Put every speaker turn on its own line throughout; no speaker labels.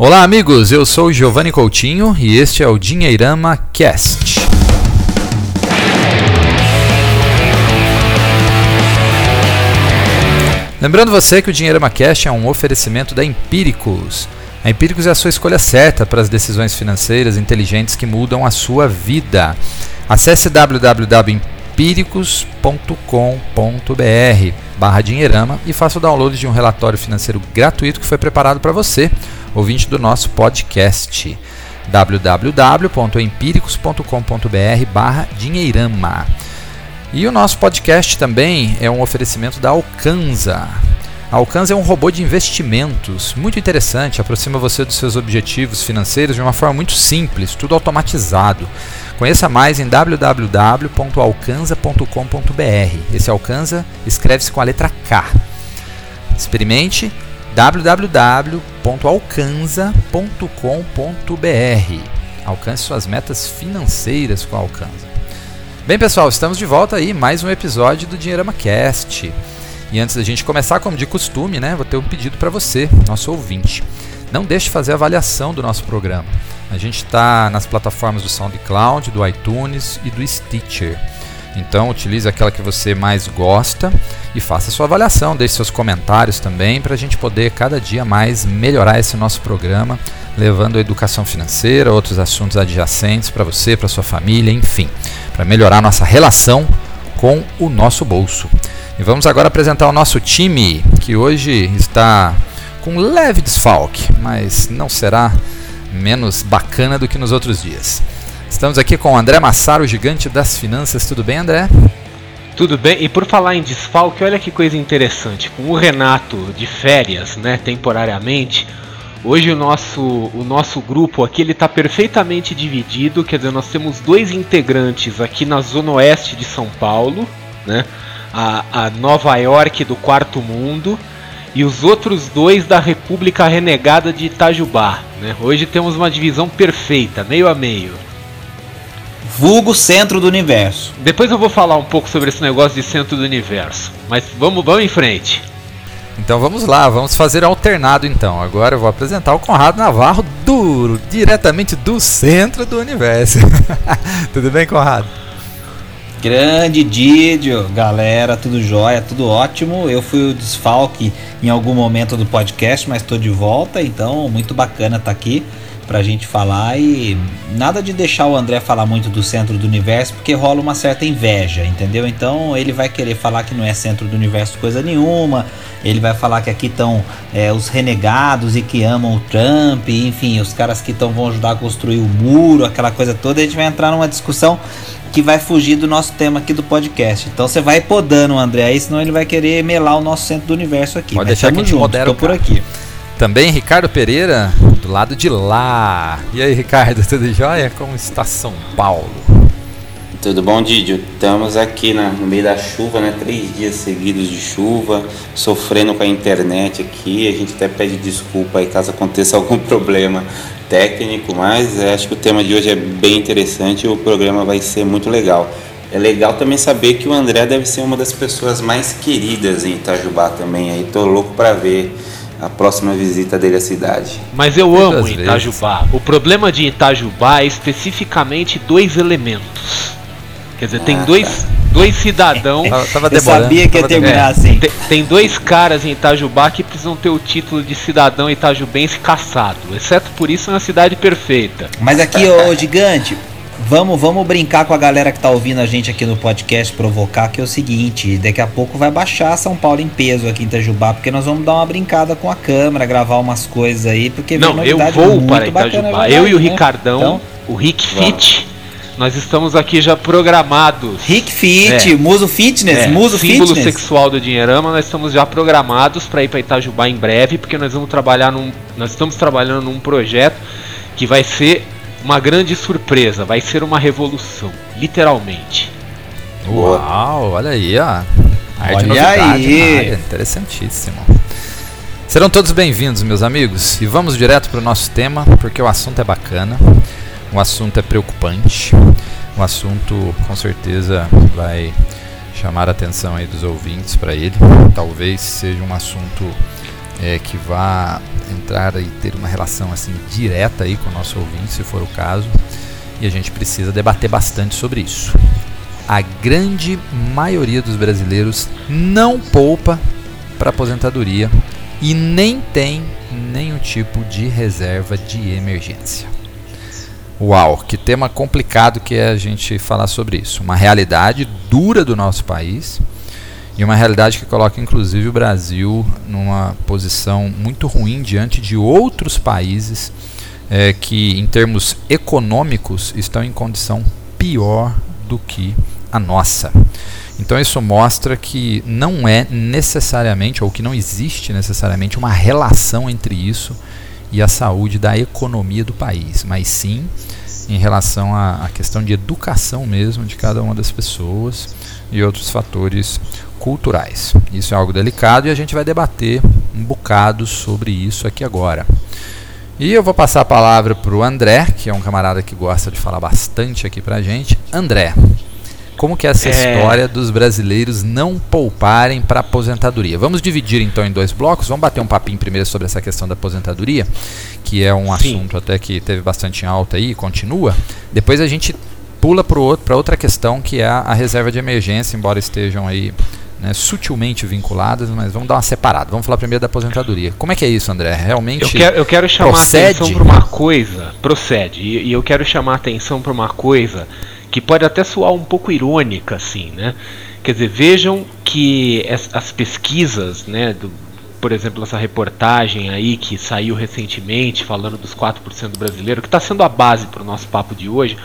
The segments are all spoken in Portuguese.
Olá, amigos. Eu sou Giovanni Coutinho e este é o Dinheirama Cast. Lembrando você que o Dinheirama Cast é um oferecimento da Empíricos. A Empíricos é a sua escolha certa para as decisões financeiras inteligentes que mudam a sua vida. Acesse www.empíricos.com.br barra Dinheirama e faça o download de um relatório financeiro gratuito que foi preparado para você ouvinte do nosso podcast www.empíricos.com.br barra dinheirama. E o nosso podcast também é um oferecimento da Alcanza. A Alcanza é um robô de investimentos muito interessante, aproxima você dos seus objetivos financeiros de uma forma muito simples, tudo automatizado. Conheça mais em www.alcanza.com.br. Esse Alcanza escreve-se com a letra K. Experimente www.alcanza.com.br. Alcance suas metas financeiras com a Alcanza. Bem, pessoal, estamos de volta aí, mais um episódio do Dinheirama Cast. E antes da gente começar, como de costume, né, vou ter um pedido para você, nosso ouvinte. Não deixe de fazer a avaliação do nosso programa. A gente está nas plataformas do SoundCloud, do iTunes e do Stitcher. Então utilize aquela que você mais gosta e faça sua avaliação, deixe seus comentários também para a gente poder cada dia mais melhorar esse nosso programa, levando a educação financeira, outros assuntos adjacentes para você, para sua família, enfim, para melhorar nossa relação com o nosso bolso. E vamos agora apresentar o nosso time, que hoje está com leve desfalque, mas não será menos bacana do que nos outros dias. Estamos aqui com o André Massaro, gigante das finanças. Tudo bem, André?
Tudo bem, e por falar em desfalque, olha que coisa interessante. Com o Renato de férias, né, temporariamente, hoje o nosso, o nosso grupo aqui ele está perfeitamente dividido. Quer dizer, nós temos dois integrantes aqui na zona oeste de São Paulo, né, a, a Nova York do Quarto Mundo, e os outros dois da República Renegada de Itajubá. Né? Hoje temos uma divisão perfeita, meio a meio
vulgo centro do universo.
Depois eu vou falar um pouco sobre esse negócio de centro do universo, mas vamos, vamos em frente.
Então vamos lá, vamos fazer alternado então. Agora eu vou apresentar o Conrado Navarro duro, diretamente do centro do universo. tudo bem, Conrado?
Grande Didio, galera, tudo jóia, tudo ótimo. Eu fui o desfalque em algum momento do podcast, mas estou de volta, então muito bacana estar tá aqui pra gente falar e nada de deixar o André falar muito do centro do universo, porque rola uma certa inveja, entendeu? Então ele vai querer falar que não é centro do universo coisa nenhuma, ele vai falar que aqui estão é, os renegados e que amam o Trump, enfim, os caras que estão vão ajudar a construir o muro, aquela coisa toda, a gente vai entrar numa discussão que vai fugir do nosso tema aqui do podcast. Então você vai podando o André aí, senão ele vai querer melar o nosso centro do universo aqui.
Pode Mas deixar que a gente modera tô por aqui. Também Ricardo Pereira, do lado de lá. E aí, Ricardo, tudo jóia? Como está São Paulo?
Tudo bom, Didio? Estamos aqui na, no meio da chuva, né? Três dias seguidos de chuva, sofrendo com a internet aqui. A gente até pede desculpa aí caso aconteça algum problema técnico, mas acho que o tema de hoje é bem interessante e o programa vai ser muito legal. É legal também saber que o André deve ser uma das pessoas mais queridas em Itajubá também. Aí tô louco para ver a próxima visita dele à cidade.
Mas eu amo Itajubá. O problema de Itajubá é especificamente dois elementos. Quer dizer, ah, tem dois, tá. dois cidadãos.
eu sabia que ia terminar assim.
Tem, tem, dois caras em Itajubá que precisam ter o título de cidadão itajubense caçado. Exceto por isso, é uma cidade perfeita.
Mas aqui, ô gigante, Vamos, vamos brincar com a galera que tá ouvindo a gente aqui no podcast, provocar, que é o seguinte: daqui a pouco vai baixar São Paulo em peso aqui em Itajubá, porque nós vamos dar uma brincada com a câmera, gravar umas coisas aí, porque
Não, eu vou para Itajubá. Bacana, eu e o né? Ricardão, então, o Rick Fit. Nós estamos aqui já programados.
Rick Fit, é. Muso Fitness, é. Muso
Símbolo Fitness. sexual do Dinheirama, nós estamos já programados para ir para Itajubá em breve, porque nós vamos trabalhar num, nós estamos trabalhando num projeto que vai ser uma grande surpresa, vai ser uma revolução, literalmente.
Uau, olha aí, ó.
olha aí.
Interessantíssimo. Serão todos bem-vindos, meus amigos, e vamos direto para o nosso tema, porque o assunto é bacana, o assunto é preocupante, o assunto com certeza vai chamar a atenção aí dos ouvintes para ele. Talvez seja um assunto é, que vá entrar e ter uma relação assim direta aí com o nosso ouvinte, se for o caso. E a gente precisa debater bastante sobre isso. A grande maioria dos brasileiros não poupa para aposentadoria e nem tem nenhum tipo de reserva de emergência. Uau, que tema complicado que é a gente falar sobre isso. Uma realidade dura do nosso país e uma realidade que coloca inclusive o Brasil numa posição muito ruim diante de outros países é, que, em termos econômicos, estão em condição pior do que a nossa. Então isso mostra que não é necessariamente, ou que não existe necessariamente, uma relação entre isso e a saúde da economia do país, mas sim em relação à, à questão de educação mesmo de cada uma das pessoas e outros fatores culturais. Isso é algo delicado e a gente vai debater um bocado sobre isso aqui agora. E eu vou passar a palavra para o André, que é um camarada que gosta de falar bastante aqui para a gente. André, como que é essa é... história dos brasileiros não pouparem para aposentadoria? Vamos dividir então em dois blocos. Vamos bater um papinho primeiro sobre essa questão da aposentadoria, que é um Sim. assunto até que teve bastante em alta aí e continua. Depois a gente pula para outra questão que é a, reserva de emergência, embora estejam aí né, sutilmente vinculadas, mas vamos dar uma separada. Vamos falar primeiro da aposentadoria. Como é que é isso, André? Realmente.
Eu quero, eu quero chamar procede? a atenção para uma coisa. Procede. E, e eu quero chamar a atenção para uma coisa que pode até soar um pouco irônica, assim, né? Quer dizer, vejam que as, as pesquisas, né, do, por exemplo, essa reportagem aí que saiu recentemente falando dos 4% do brasileiro, que está sendo a base para o nosso papo de hoje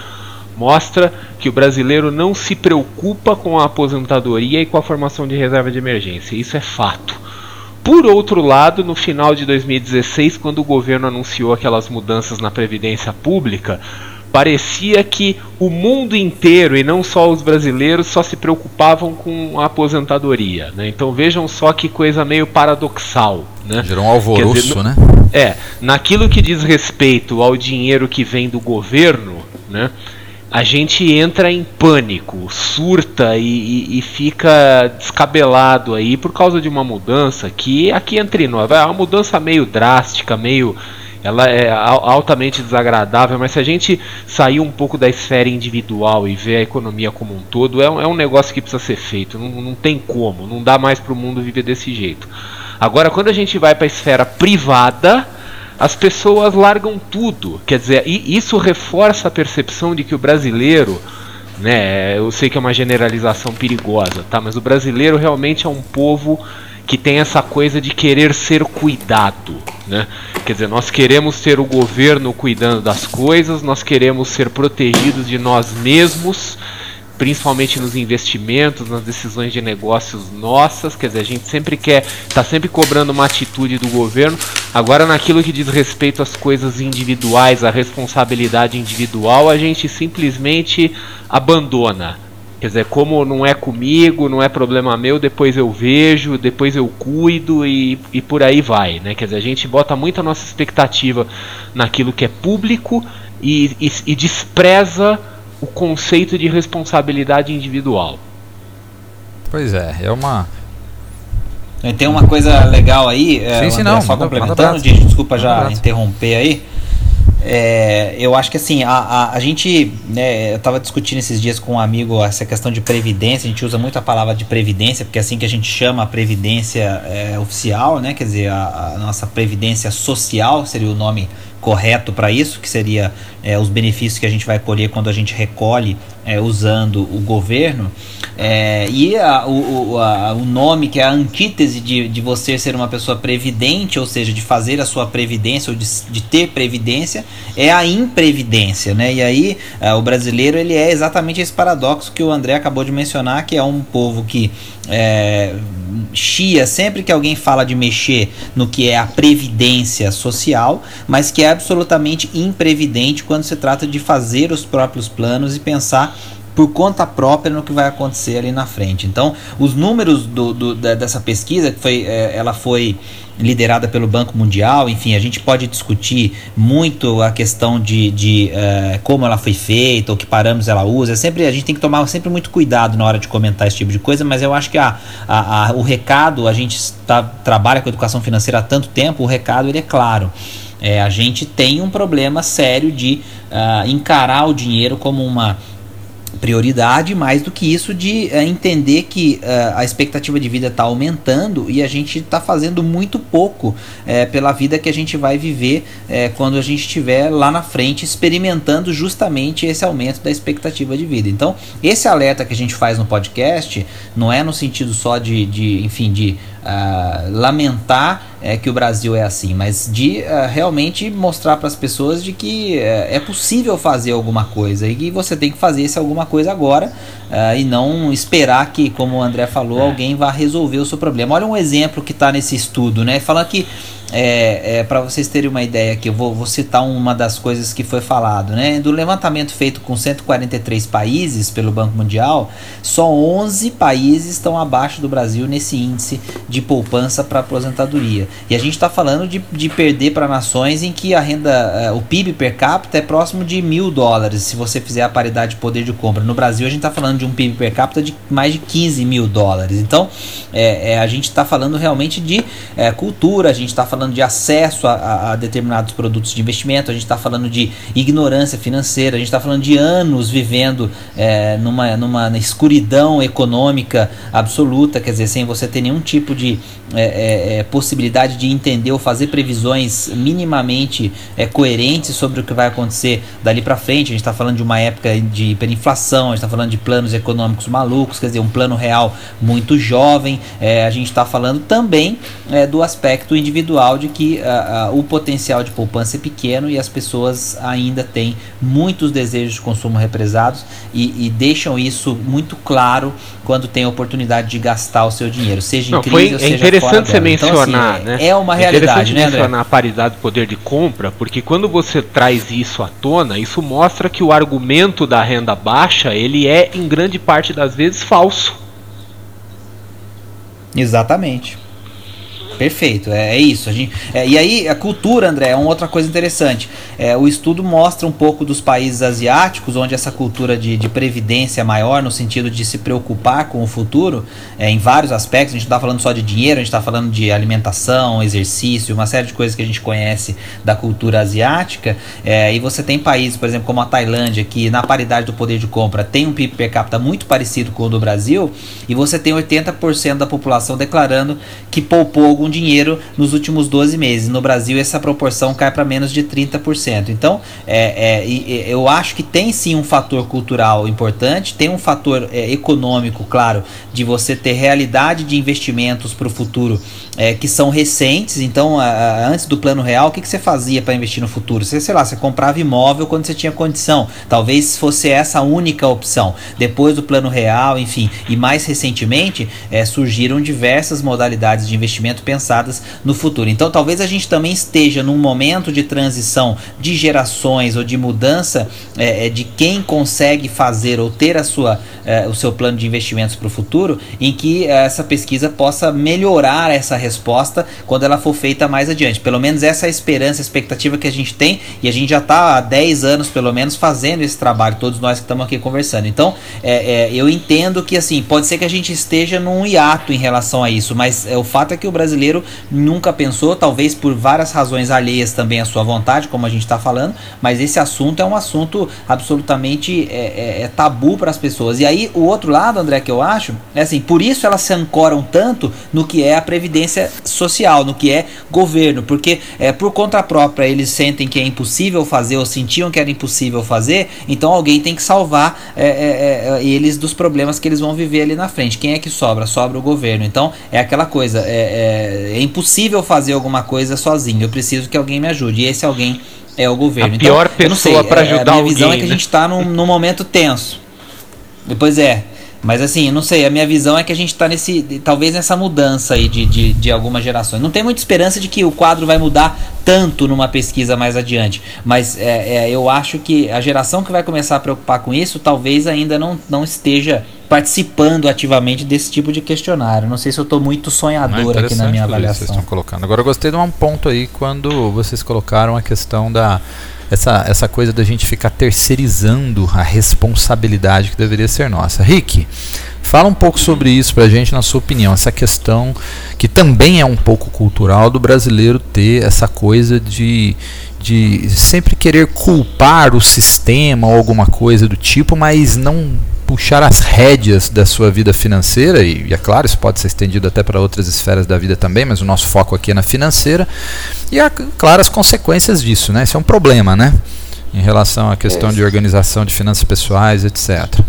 mostra que o brasileiro não se preocupa com a aposentadoria e com a formação de reserva de emergência. Isso é fato. Por outro lado, no final de 2016, quando o governo anunciou aquelas mudanças na previdência pública, parecia que o mundo inteiro e não só os brasileiros só se preocupavam com a aposentadoria. Né? Então vejam só que coisa meio paradoxal. Né?
Gerou um alvoroço, dizer, no, né?
É, naquilo que diz respeito ao dinheiro que vem do governo, né? a gente entra em pânico, surta e, e, e, fica descabelado aí por causa de uma mudança que aqui entre nós é uma mudança meio drástica, meio ela é altamente desagradável, mas se a gente sair um pouco da esfera individual e ver a economia como um todo, é um, é um negócio que precisa ser feito. Não, não tem como, não dá mais para o mundo viver desse jeito. Agora, quando a gente vai para a esfera privada, as pessoas largam tudo. Quer dizer, e isso reforça a percepção de que o brasileiro, né, eu sei que é uma generalização perigosa, tá? Mas o brasileiro realmente é um povo que tem essa coisa de querer ser cuidado, né? Quer dizer, nós queremos ter o governo cuidando das coisas, nós queremos ser protegidos de nós mesmos principalmente nos investimentos, nas decisões de negócios nossas, quer dizer, a gente sempre quer, está sempre cobrando uma atitude do governo. Agora, naquilo que diz respeito às coisas individuais, à responsabilidade individual, a gente simplesmente abandona. Quer dizer, como não é comigo, não é problema meu, depois eu vejo, depois eu cuido e, e por aí vai. Né? Quer dizer, a gente bota muito a nossa expectativa naquilo que é público e, e, e despreza o conceito de responsabilidade individual.
Pois é, é uma.
Tem uma coisa legal aí, é, sim, sim, não, só complementando, desculpa já interromper aí. É, eu acho que assim, a, a, a gente, né, eu estava discutindo esses dias com um amigo essa questão de previdência, a gente usa muito a palavra de previdência, porque é assim que a gente chama a previdência é, oficial, né, quer dizer, a, a, nossa previdência social seria o nome correto para isso, que seria é, os benefícios que a gente vai colher quando a gente recolhe é, usando o governo. É, e a, o, a, o nome que é a antítese de, de você ser uma pessoa previdente, ou seja, de fazer a sua previdência ou de, de ter previdência, é a imprevidência. Né? E aí é, o brasileiro ele é exatamente esse paradoxo que o André acabou de mencionar, que é um povo que é, chia sempre que alguém fala de mexer no que é a previdência social, mas que é absolutamente imprevidente quando se trata de fazer os próprios planos e pensar por conta própria no que vai acontecer ali na frente. Então, os números do, do dessa pesquisa, que foi, é, ela foi liderada pelo Banco Mundial, enfim, a gente pode discutir muito a questão de, de uh, como ela foi feita, ou que parâmetros ela usa. É sempre, a gente tem que tomar sempre muito cuidado na hora de comentar esse tipo de coisa, mas eu acho que a, a, a o recado, a gente tá, trabalha com educação financeira há tanto tempo, o recado ele é claro. É, a gente tem um problema sério de uh, encarar o dinheiro como uma prioridade, mais do que isso de uh, entender que uh, a expectativa de vida está aumentando e a gente está fazendo muito pouco uh, pela vida que a gente vai viver quando a gente estiver lá na frente experimentando justamente esse aumento da expectativa de vida. Então, esse alerta que a gente faz no podcast não é no sentido só de, de enfim, de uh, lamentar é, que o Brasil é assim, mas de uh, realmente mostrar para as pessoas de que uh, é possível fazer alguma coisa e que você tem que fazer esse alguma coisa agora uh, e não esperar que, como o André falou, é. alguém vá resolver o seu problema. Olha um exemplo que está nesse estudo, né? Falando que é, é para vocês terem uma ideia aqui, eu vou, vou, citar uma das coisas que foi falado, né? Do levantamento feito com 143 países pelo Banco Mundial, só 11 países estão abaixo do Brasil nesse índice de poupança para aposentadoria. E a gente está falando de, de perder para nações em que a renda, uh, o PIB per capita é próximo de mil dólares, se você fizer a paridade de poder de compra. No Brasil, a gente está falando de um PIB per capita de mais de 15 mil dólares. Então, é, é a gente está falando realmente de é, cultura, a gente está falando falando de acesso a, a determinados produtos de investimento, a gente está falando de ignorância financeira, a gente está falando de anos vivendo é, numa, numa escuridão econômica absoluta, quer dizer, sem você ter nenhum tipo de é, é, é, possibilidade de entender ou fazer previsões minimamente é, coerentes sobre o que vai acontecer dali para frente. A gente está falando de uma época de hiperinflação, a gente está falando de planos econômicos malucos, quer dizer, um plano real muito jovem. É, a gente está falando também do aspecto individual de que o potencial de poupança é pequeno e as pessoas ainda têm muitos desejos de consumo represados e, e deixam isso muito claro quando tem a oportunidade de gastar o seu dinheiro, seja
Não,
em crise
foi,
ou seja
É interessante você mencionar,
então,
assim,
né? É uma realidade, é
né, mencionar a paridade de poder de compra, porque quando você traz isso à tona, isso mostra que o argumento da renda baixa, ele é em grande parte das vezes falso.
Exatamente. Perfeito, é, é isso. A gente, é, e aí, a cultura, André, é uma outra coisa interessante. É, o estudo mostra um pouco dos países asiáticos, onde essa cultura de, de previdência é maior, no sentido de se preocupar com o futuro, é, em vários aspectos. A gente não está falando só de dinheiro, a gente está falando de alimentação, exercício, uma série de coisas que a gente conhece da cultura asiática. É, e você tem países, por exemplo, como a Tailândia, que na paridade do poder de compra tem um PIB per capita muito parecido com o do Brasil, e você tem 80% da população declarando que poupou algum dinheiro nos últimos 12 meses. No Brasil, essa proporção cai para menos de 30%. Então, é, é, eu acho que tem sim um fator cultural importante, tem um fator é, econômico, claro, de você ter realidade de investimentos para o futuro é, que são recentes. Então, a, a, antes do plano real, o que, que você fazia para investir no futuro? Você, sei lá, você comprava imóvel quando você tinha condição. Talvez fosse essa a única opção. Depois do plano real, enfim, e mais recentemente, é, surgiram diversas modalidades de investimento pensadas no futuro. Então, talvez a gente também esteja num momento de transição de gerações ou de mudança é, é de quem consegue fazer ou ter a sua, é, o seu plano de investimentos para o futuro, em que essa pesquisa possa melhorar essa resposta quando ela for feita mais adiante. Pelo menos essa é a esperança, a expectativa que a gente tem e a gente já está há 10 anos, pelo menos, fazendo esse trabalho, todos nós que estamos aqui conversando. Então, é, é, eu entendo que assim, pode ser que a gente esteja num hiato em relação a isso, mas é, o fato é que o brasileiro nunca pensou, talvez por várias razões alheias também à sua vontade, como a gente está falando, mas esse assunto é um assunto absolutamente é, é, é tabu para as pessoas. E aí, o outro lado, André, que eu acho, é assim, por isso elas se ancoram tanto no que é a previdência social, no que é governo, porque é, por conta própria eles sentem que é impossível fazer ou sentiam que era impossível fazer, então alguém tem que salvar é, é, é eles dos problemas que eles vão viver ali na frente. Quem é que sobra? Sobra o governo. Então é aquela coisa, é, é, é impossível fazer alguma coisa sozinho, eu preciso que alguém me ajude, e esse alguém é o governo.
A então, pior pessoa para ajudar
a minha visão é que a gente está num, num momento tenso. Depois é, Mas assim, não sei, a minha visão é que a gente está nesse. talvez nessa mudança aí de, de, de algumas gerações. Não tem muita esperança de que o quadro vai mudar tanto numa pesquisa mais adiante. Mas é, é, eu acho que a geração que vai começar a preocupar com isso talvez ainda não, não esteja participando ativamente desse tipo de questionário. Não sei se eu estou muito sonhador aqui na minha avaliação. Vocês estão
colocando. Agora eu gostei de um ponto aí quando vocês colocaram a questão da essa, essa coisa da gente ficar terceirizando a responsabilidade que deveria ser nossa. Rick, fala um pouco sobre isso pra gente, na sua opinião, essa questão que também é um pouco cultural do brasileiro ter essa coisa de, de sempre querer culpar o sistema ou alguma coisa do tipo, mas não puxar as rédeas da sua vida financeira, e, e é claro, isso pode ser estendido até para outras esferas da vida também, mas o nosso foco aqui é na financeira, e, é, claro, as consequências disso, né? Isso é um problema, né? Em relação à questão é. de organização de finanças pessoais, etc.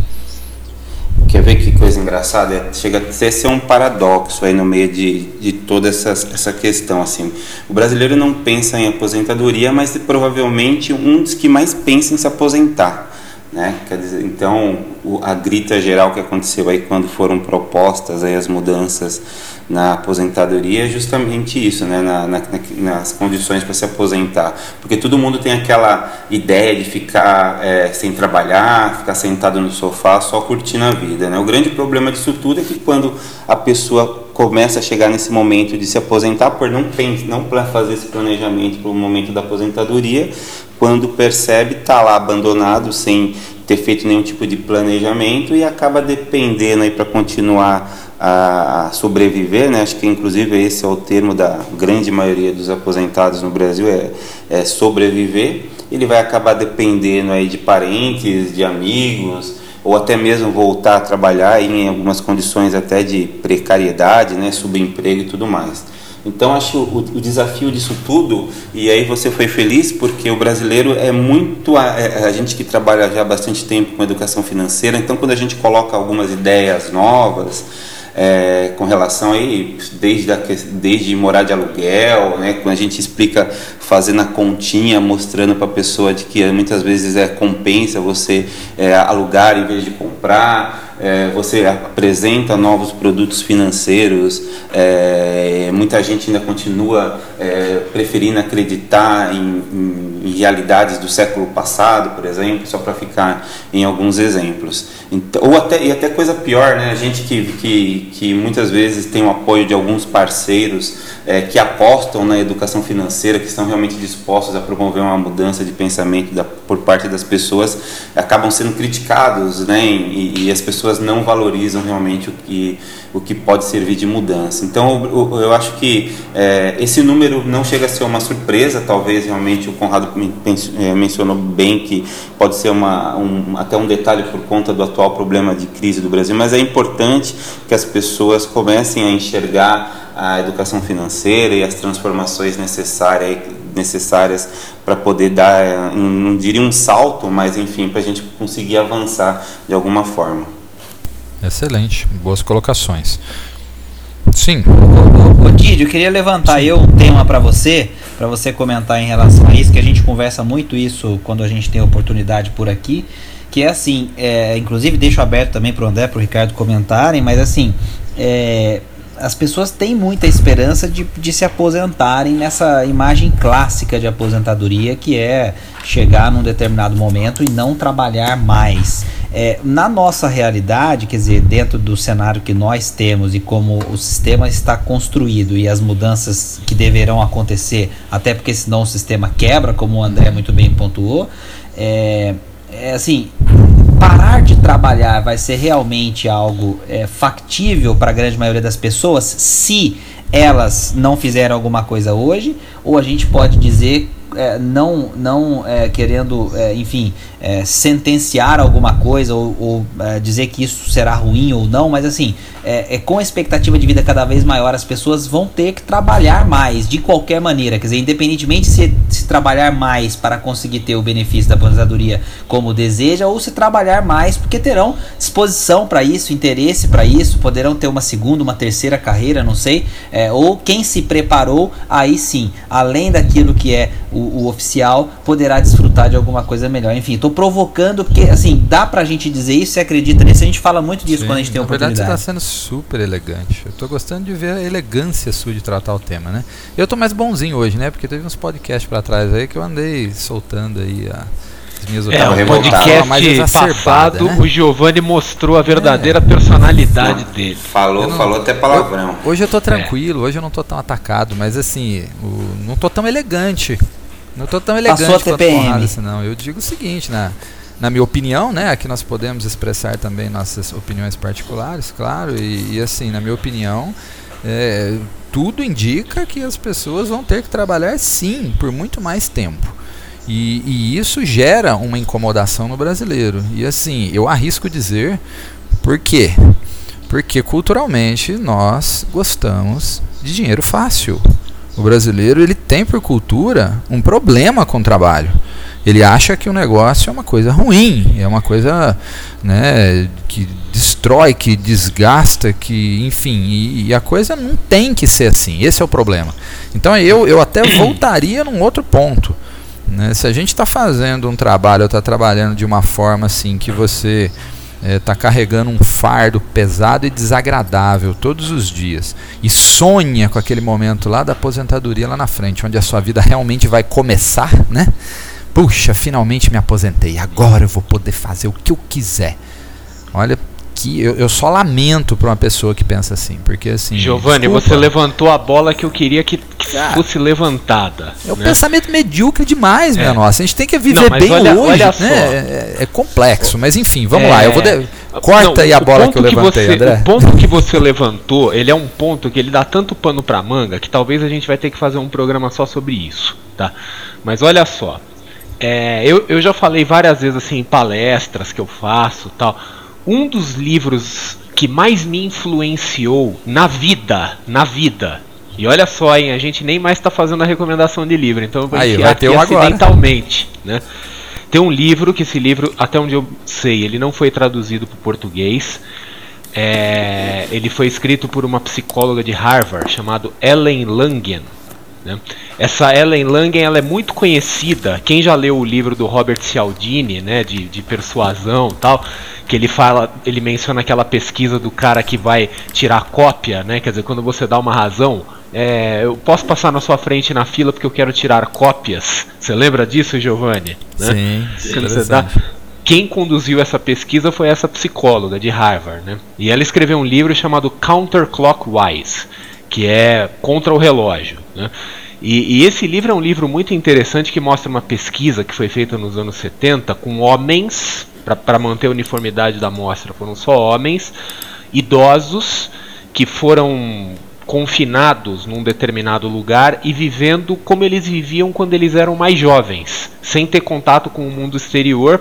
Quer ver que coisa engraçada? Chega até a ser um paradoxo aí no meio de, de toda essa, essa questão. Assim. O brasileiro não pensa em aposentadoria, mas provavelmente um dos que mais pensa em se aposentar. Né? Quer dizer, então, o, a grita geral que aconteceu aí quando foram propostas aí as mudanças na aposentadoria é justamente isso, né? Na, na, nas condições para se aposentar. Porque todo mundo tem aquela ideia de ficar é, sem trabalhar, ficar sentado no sofá só curtindo a vida. Né? O grande problema disso tudo é que quando a pessoa começa a chegar nesse momento de se aposentar, por não, não fazer esse planejamento para o momento da aposentadoria, quando percebe, está lá abandonado, sem ter feito nenhum tipo de planejamento e acaba dependendo aí para continuar a sobreviver, né? Acho que inclusive esse é o termo da grande maioria dos aposentados no Brasil é, é sobreviver. Ele vai acabar dependendo aí de parentes, de amigos, ou até mesmo voltar a trabalhar em algumas condições até de precariedade, né? Subemprego e tudo mais. Então acho o, o, desafio disso tudo, e aí você foi feliz porque o brasileiro é muito a, é, a, gente que trabalha já há bastante tempo com educação financeira, então quando a gente coloca algumas ideias novas, é, com relação aí desde, a, desde morar de aluguel, né, quando a gente explica fazendo a continha, mostrando para a pessoa de que muitas vezes é compensa você é, alugar em vez de comprar, é, você apresenta novos produtos financeiros, é, muita gente ainda continua é, preferindo acreditar em, em, em, realidades do século passado, por exemplo, só para ficar em alguns exemplos. Então, ou até, e até coisa pior, né? a gente que, que, que muitas vezes tem o apoio de alguns parceiros é, que apostam na educação financeira, que estão realmente dispostos a promover uma mudança de pensamento da, por parte das pessoas, acabam sendo criticados né? e, e as pessoas não valorizam realmente o que, o que pode servir de mudança. Então, eu, eu acho que é, esse número não chega a ser uma surpresa, talvez realmente o Conrado mencionou bem que pode ser uma, um, até um detalhe por conta do atual problema de crise do Brasil, mas é importante que as pessoas comecem a enxergar a educação financeira e as transformações necessárias necessárias para poder dar, não diria um salto, mas enfim, para a gente conseguir avançar de alguma forma.
Excelente, boas colocações. Sim.
Ô, Didi, eu queria levantar Sim. eu um tema para você, para você comentar em relação a isso, que a gente conversa muito isso quando a gente tem oportunidade por aqui, que é assim, é, inclusive deixo aberto também para o André, para o Ricardo comentarem, mas assim, é, as pessoas têm muita esperança de, de se aposentarem nessa imagem clássica de aposentadoria, que é chegar num determinado momento e não trabalhar mais. É, na nossa realidade, quer dizer, dentro do cenário que nós temos e como o sistema está construído e as mudanças que deverão acontecer, até porque senão o sistema quebra, como o André muito bem pontuou, é, é assim, parar de trabalhar vai ser realmente algo é, factível para a grande maioria das pessoas? Se elas não fizeram alguma coisa hoje, ou a gente pode dizer é, não, não é, querendo, é, enfim, é, sentenciar alguma coisa ou, ou é, dizer que isso será ruim ou não, mas assim, é, com a expectativa de vida cada vez maior, as pessoas vão ter que trabalhar mais de qualquer maneira. Quer dizer, independentemente se, se trabalhar mais para conseguir ter o benefício da aposentadoria como deseja, ou se trabalhar mais porque terão disposição para isso, interesse para isso, poderão ter uma segunda, uma terceira carreira, não sei, ou quem se preparou, aí sim, além daquilo que é o, o, oficial poderá desfrutar de alguma coisa melhor. Enfim, estou provocando, porque assim, dá pra gente dizer isso, você acredita nisso, a gente fala muito disso Sim, quando a gente tem na oportunidade.
Na verdade, você está sendo super elegante. Eu estou gostando de ver a elegância sua de tratar o tema, né? Eu estou mais bonzinho hoje, né? Porque teve uns podcasts para trás aí que eu andei soltando aí a
minhas É, o podcast passado, né? o Giovanni mostrou a verdadeira é. personalidade
não,
dele.
Falou, não, falou até palavrão.
Eu, hoje eu tô tranquilo, é. hoje eu não tô tão atacado, mas assim, o, não tô tão elegante. Não tô tão elegante
Passou a TPM. Porrada,
assim, não. Eu digo o seguinte, né? Na minha opinião, né? Aqui nós podemos expressar também nossas opiniões particulares, claro. E, e assim, na minha opinião, é, tudo indica que as pessoas vão ter que trabalhar sim por muito mais tempo. E, e, isso gera uma incomodação no brasileiro. E assim, eu arrisco dizer por quê? Porque culturalmente nós gostamos de dinheiro fácil. O brasileiro ele tem por cultura um problema com o trabalho. Ele acha que o negócio é uma coisa ruim, é uma coisa né, que destrói, que desgasta, que enfim, e, e, a coisa não tem que ser assim. Esse é o problema. Então eu, eu até voltaria num outro ponto. Né? Se a gente está fazendo um trabalho, está trabalhando de uma forma assim que você está é, carregando um fardo pesado e desagradável todos os dias e sonha com aquele momento lá da aposentadoria lá na frente, onde a sua vida realmente vai começar, né? Puxa, finalmente me aposentei, agora eu vou poder fazer o que eu quiser. Olha, que eu, eu só lamento para uma pessoa que pensa assim, porque assim.
Giovanni, você levantou a bola que eu queria que, que fosse levantada.
É um né? pensamento medíocre demais, é. minha nossa. A gente tem que viver não, bem
olha,
hoje,
olha
né? É, é, complexo, mas enfim, vamos é... lá. Eu vou de... corta não, aí a bola que eu levantei,
você,
André.
O ponto que você levantou, ele é um ponto que ele dá tanto pano para manga que talvez a gente vai ter que fazer um programa só sobre isso, tá? Mas olha só. É, eu, eu já falei várias vezes assim em palestras que eu faço tal um dos livros que mais me influenciou na vida, na vida. E olha só, hein, a gente nem mais está fazendo a recomendação de livro, então eu vou
Aí, vai ter um
acidentalmente, agora. né? Tem um livro que esse livro, até onde eu sei, ele não foi traduzido para o português. É, ele foi escrito por uma psicóloga de Harvard chamada Ellen Langen. Né? Essa Ellen Langen ela é muito conhecida. Quem já leu o livro do Robert Cialdini, né, de, de persuasão, tal, que ele fala, ele menciona aquela pesquisa do cara que vai tirar cópia, né? Quer dizer, quando você dá uma razão, é, eu posso passar na sua frente na fila porque eu quero tirar cópias. Você lembra disso, Giovanni?
Né?
Sim. Quando você dá, quem conduziu essa pesquisa foi essa psicóloga de Harvard, né? E ela escreveu um livro chamado Counterclockwise, que é contra o relógio. Né? E, e, esse livro é um livro muito interessante que mostra uma pesquisa que foi feita nos anos 70 com homens, para manter a uniformidade da amostra, foram só homens, idosos, que foram confinados num determinado lugar e vivendo como eles viviam quando eles eram mais jovens, sem ter contato com o mundo exterior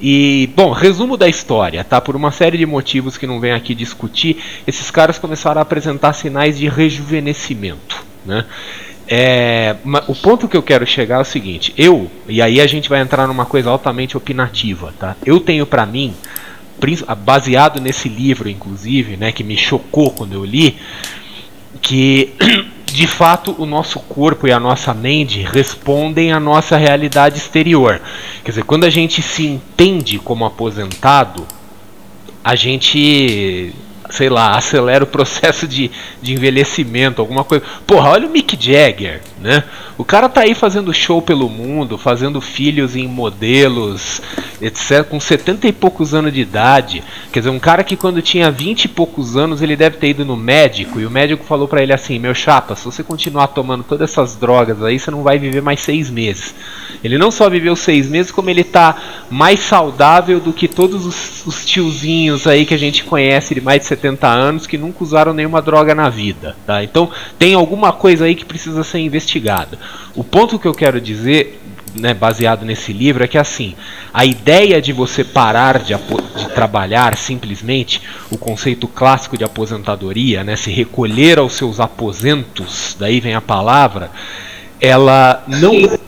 e, bom, resumo da história, tá? Por uma série de motivos que não vem aqui discutir, esses caras começaram a apresentar sinais de rejuvenescimento, né? É, o ponto que eu quero chegar é o seguinte: eu, e aí a gente vai entrar numa coisa altamente opinativa, tá? Eu tenho para mim, baseado nesse livro, inclusive, né, que me chocou quando eu li, que de fato o nosso corpo e a nossa mente respondem à nossa realidade exterior. Quer dizer, quando a gente se entende como aposentado, a gente sei lá, acelera o processo de, de envelhecimento, alguma coisa. Porra, olha o Mick Jagger, né? O cara tá aí fazendo show pelo mundo, fazendo filhos em modelos, etc, com 70 e poucos anos de idade. Quer dizer, um cara que quando tinha 20 e poucos anos, ele deve ter ido no médico e o médico falou para ele assim: "Meu chapa, se você continuar tomando todas essas drogas aí, você não vai viver mais seis meses". Ele não só viveu seis meses, como ele tá mais saudável do que todos os, os tiozinhos aí que a gente conhece de mais de 70 anos que nunca usaram nenhuma droga na vida, tá? Então tem alguma coisa aí que precisa ser investigada. O ponto que eu quero dizer, né, baseado nesse livro, é que assim, a ideia de você parar de, de, trabalhar simplesmente, o conceito clássico de aposentadoria, né, se recolher aos seus aposentos, daí vem a palavra, ela não
que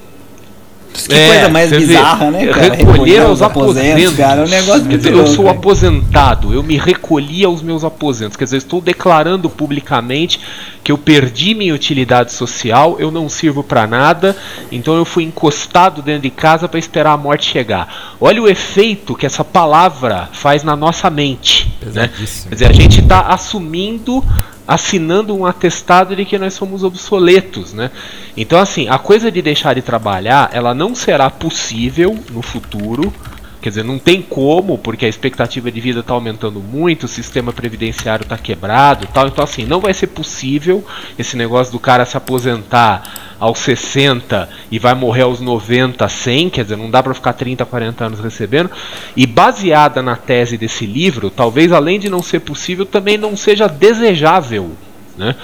é, coisa mais bizarra, vê, né,
cara? Recolher aos aposentos, cara. É um negócio Quer dizer, eu sou aposentado, eu me recolhi aos meus aposentos. Quer dizer, estou declarando publicamente que eu perdi minha utilidade social, eu não sirvo para nada, então eu fui encostado dentro de casa para esperar a morte chegar. Olha o efeito que essa palavra faz na nossa mente. Né? Quer dizer, a gente está assumindo assinando um atestado de que nós somos obsoletos, né? Então assim, a coisa de deixar de trabalhar, ela não será possível no futuro, Quer dizer, não tem como, porque a expectativa de vida está aumentando muito, o sistema previdenciário está quebrado tal. Então, assim, não vai ser possível esse negócio do cara se aposentar aos 60 e vai morrer aos 90, 100. Quer dizer, não dá para ficar 30, 40 anos recebendo. E baseada na tese desse livro, talvez além de não ser possível, também não seja desejável. Né?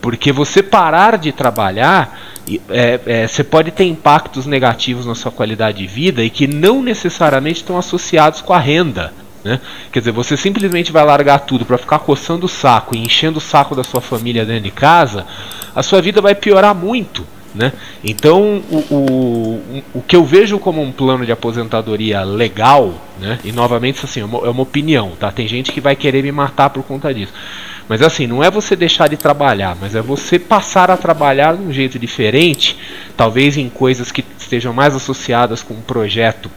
Porque você parar de trabalhar é, é, você pode ter impactos negativos na sua qualidade de vida e que não necessariamente estão associados com a renda. Né? Quer dizer, você simplesmente vai largar tudo para ficar coçando o saco e enchendo o saco da sua família dentro de casa, a sua vida vai piorar muito. Né? Então, o, o, o que eu vejo como um plano de aposentadoria legal, né? e novamente assim, é uma, é uma opinião, tá? tem gente que vai querer me matar por conta disso. Mas assim, não é você deixar de trabalhar, mas é você passar a trabalhar de um jeito diferente, talvez em coisas que estejam mais associadas com um projeto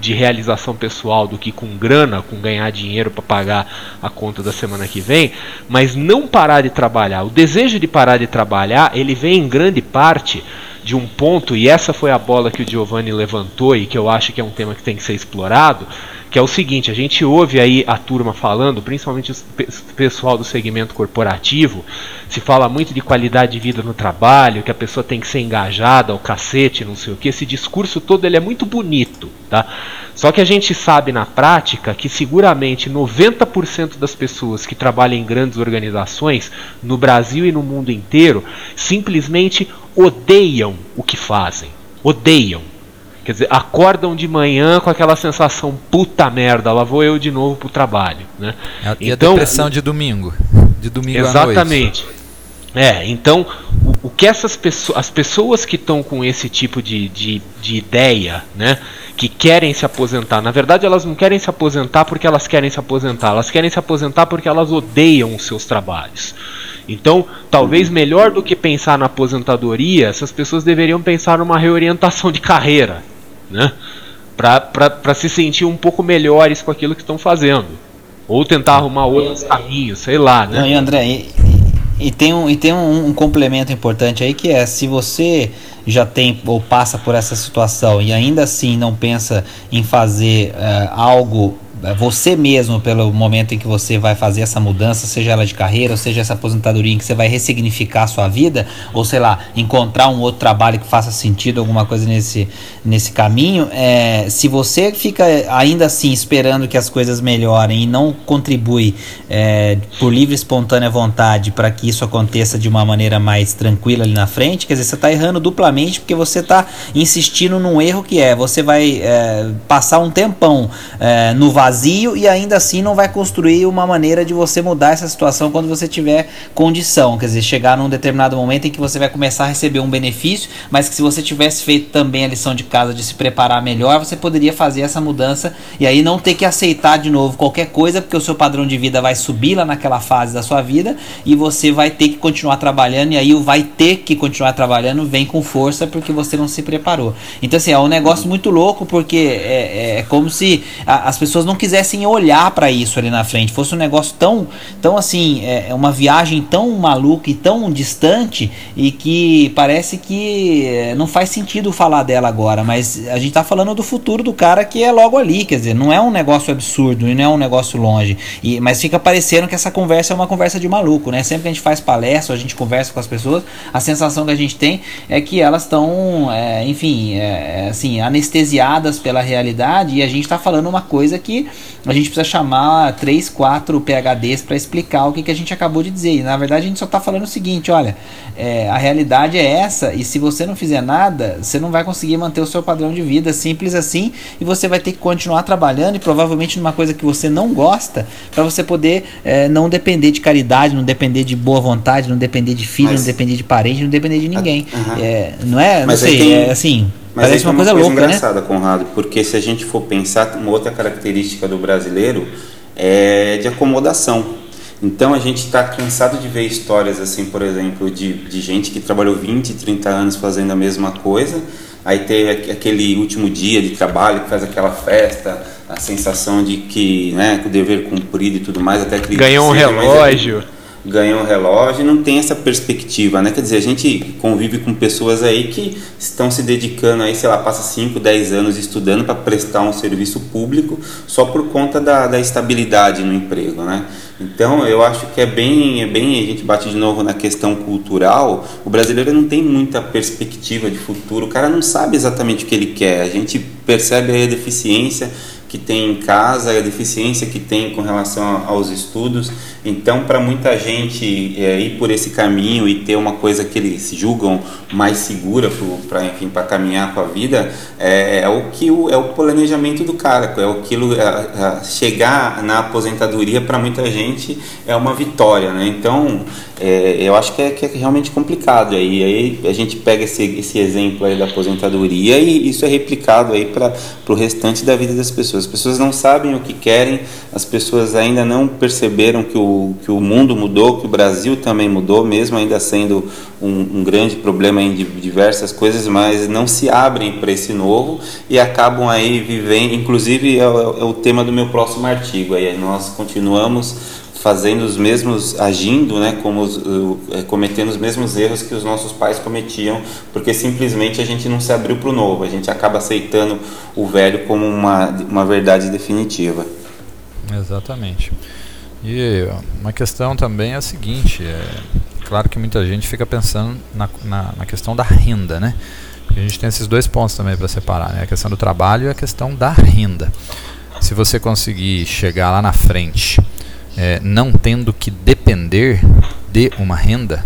de realização pessoal do que com grana, com ganhar dinheiro para pagar a conta da semana que vem, mas não parar de trabalhar. O desejo de parar de trabalhar, ele vem em grande parte de um ponto, e essa foi a bola que o Giovanni levantou e que eu acho que é um tema que tem que ser explorado, que é o seguinte, a gente ouve aí a turma falando, principalmente o pessoal do segmento corporativo, se fala muito de qualidade de vida no trabalho, que a pessoa tem que ser engajada, o cacete, não sei o que, esse discurso todo ele é muito bonito, tá? Só que a gente sabe na prática que seguramente 90% das pessoas que trabalham em grandes organizações, no Brasil e no mundo inteiro, simplesmente odeiam o que fazem. Odeiam. Quer dizer, acordam de manhã com aquela sensação, puta merda, lá vou eu de novo pro trabalho. Né?
É, e então, a depressão de domingo. De domingo
Exatamente. É, então o, o, que essas pessoas, as pessoas que estão com esse tipo de, de, de ideia, né, que querem se aposentar, na verdade elas não querem se aposentar porque elas querem se aposentar, elas querem se aposentar porque elas odeiam os seus trabalhos. Então, talvez melhor do que pensar na aposentadoria, essas pessoas deveriam pensar numa reorientação de carreira, né? Para se sentir um pouco melhores com aquilo que estão fazendo. Ou tentar arrumar outros caminhos, sei lá, né?
Não, e André, e, e tem, um, e tem um, um, complemento importante aí que é se você já tem ou passa por essa situação e ainda assim não pensa em fazer uh, algo você mesmo, pelo momento em que você vai fazer essa mudança, seja ela de carreira, ou seja essa aposentadoria em que você vai ressignificar a sua vida, ou sei lá, encontrar um outro trabalho que faça sentido, alguma coisa nesse, nesse caminho, é, se você fica ainda assim esperando que as coisas melhorem e não contribui é, por livre e espontânea vontade para que isso aconteça de uma maneira mais tranquila ali na frente, quer dizer, você está errando duplamente porque você está insistindo num erro que é, você vai é, passar um tempão é, no vazio vazio e ainda assim não vai construir uma maneira de você mudar essa situação quando você tiver condição. Quer dizer, chegar num determinado momento em que você vai começar a receber um benefício, mas que se você tivesse feito também a lição de casa de se preparar melhor, você poderia fazer essa mudança e aí não ter que aceitar de novo qualquer coisa, porque o seu padrão de vida vai subir lá naquela fase da sua vida e você vai ter que continuar trabalhando e aí o vai ter que continuar trabalhando vem com força porque você não se preparou. Então assim, é um negócio muito louco porque é, é, é como se a, as pessoas não quisessem olhar para isso ali na frente, fosse um negócio tão, tão assim, é, é, uma viagem tão maluca e tão distante e que parece que é, não faz sentido falar dela agora, mas a gente tá falando do futuro do cara que é logo ali, quer dizer, não é um negócio absurdo e não é um negócio longe, e, mas fica parecendo que essa conversa é uma conversa de maluco, né? Sempre que a gente faz palestra, a gente conversa com as pessoas, a sensação que a gente tem é que elas estão, é, enfim, é, assim, anestesiadas pela realidade e a gente está falando uma coisa que a gente precisa chamar três, quatro PHDs para explicar o que, que a gente acabou de dizer. E na verdade a gente só está falando o seguinte: olha, é, a realidade é essa, e se você não fizer nada, você não vai conseguir manter o seu padrão de vida, simples assim, e você vai ter que continuar trabalhando e provavelmente numa coisa que você não gosta, para você poder é, não depender de caridade, não depender de boa vontade, não depender de filho, Mas... não depender de parente, não depender de ninguém. É, não é? Mas não sei, tem... é assim.
Mas Parece uma, uma coisa, coisa louca, né? engraçada, né? Conrado, porque se a gente for pensar, uma outra característica do brasileiro é de acomodação. Então a gente está cansado de ver histórias assim, por exemplo, de, de gente que trabalhou 20, 30 anos fazendo a mesma coisa, aí tem aquele último dia de trabalho que faz aquela festa, a sensação de que, né, o dever cumprido e tudo mais, até que
ganhou um relógio
ganham um relógio não tem essa perspectiva, né? Quer dizer, a gente convive com pessoas aí que estão se dedicando aí, sei lá, passa 5, 10 anos estudando para prestar um serviço público só por conta da, da estabilidade no emprego, né? Então, eu acho que é bem, é bem, a gente bate de novo na questão cultural, o brasileiro não tem muita perspectiva de futuro, o cara não sabe exatamente o que ele quer, a gente percebe aí a deficiência que tem em casa, a deficiência que tem com relação aos estudos. Então, para muita gente é, ir por esse caminho e ter uma coisa que eles julgam mais segura para enfim para caminhar com a vida é, é, o que o, é o planejamento do cara, é aquilo é, é, chegar na aposentadoria para muita gente é uma vitória, né? Então, é, eu acho que é, que é, realmente complicado aí. Aí a gente pega esse, esse exemplo aí da aposentadoria e isso é replicado aí para o restante da vida das pessoas. As pessoas não sabem o que querem, as pessoas ainda não perceberam que o, que o mundo mudou, que o Brasil também mudou, mesmo ainda sendo um, um grande problema em diversas coisas, mas não se abrem para esse novo e acabam aí vivendo. Inclusive é, é o tema do meu próximo artigo. Aí nós continuamos fazendo os mesmos, agindo, né, como os, uh, cometendo os mesmos erros que os nossos pais cometiam, porque simplesmente a gente não se abriu para o novo, a gente acaba aceitando o velho como uma, uma verdade definitiva.
Exatamente. E uma questão também é a seguinte, é claro que muita gente fica pensando na, na, na questão da renda, né? A gente tem esses dois pontos também para separar, né? A questão do trabalho e a questão da renda. Se você conseguir chegar lá na frente é, não tendo que depender de uma renda,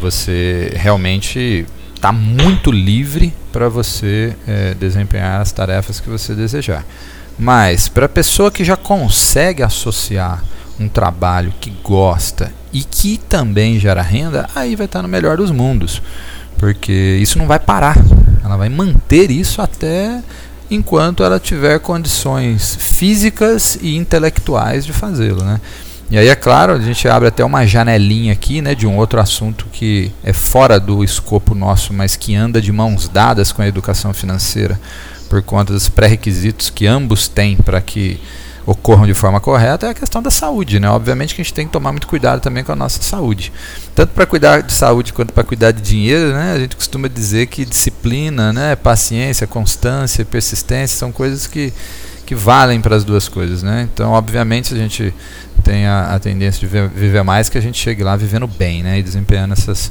você realmente está muito livre para você é, desempenhar as tarefas que você desejar. Mas para a pessoa que já consegue associar um trabalho que gosta e que também gera renda, aí vai estar tá no melhor dos mundos, porque isso não vai parar. Ela vai manter isso até enquanto ela tiver condições físicas e intelectuais de fazê-lo, né? E aí é claro, a gente abre até uma janelinha aqui, né, de um outro assunto que é fora do escopo nosso, mas que anda de mãos dadas com a educação financeira, por conta dos pré-requisitos que ambos têm para que ocorram de forma correta, é a questão da saúde, né? Obviamente que a gente tem que tomar muito cuidado também com a nossa saúde. Tanto para cuidar de saúde quanto para cuidar de dinheiro, né? A gente costuma dizer que disciplina, né, paciência, constância, persistência são coisas que que valem para as duas coisas, né? Então, obviamente, a gente tem a, a tendência de viver mais que a gente chegue lá vivendo bem, né? E desempenhando essas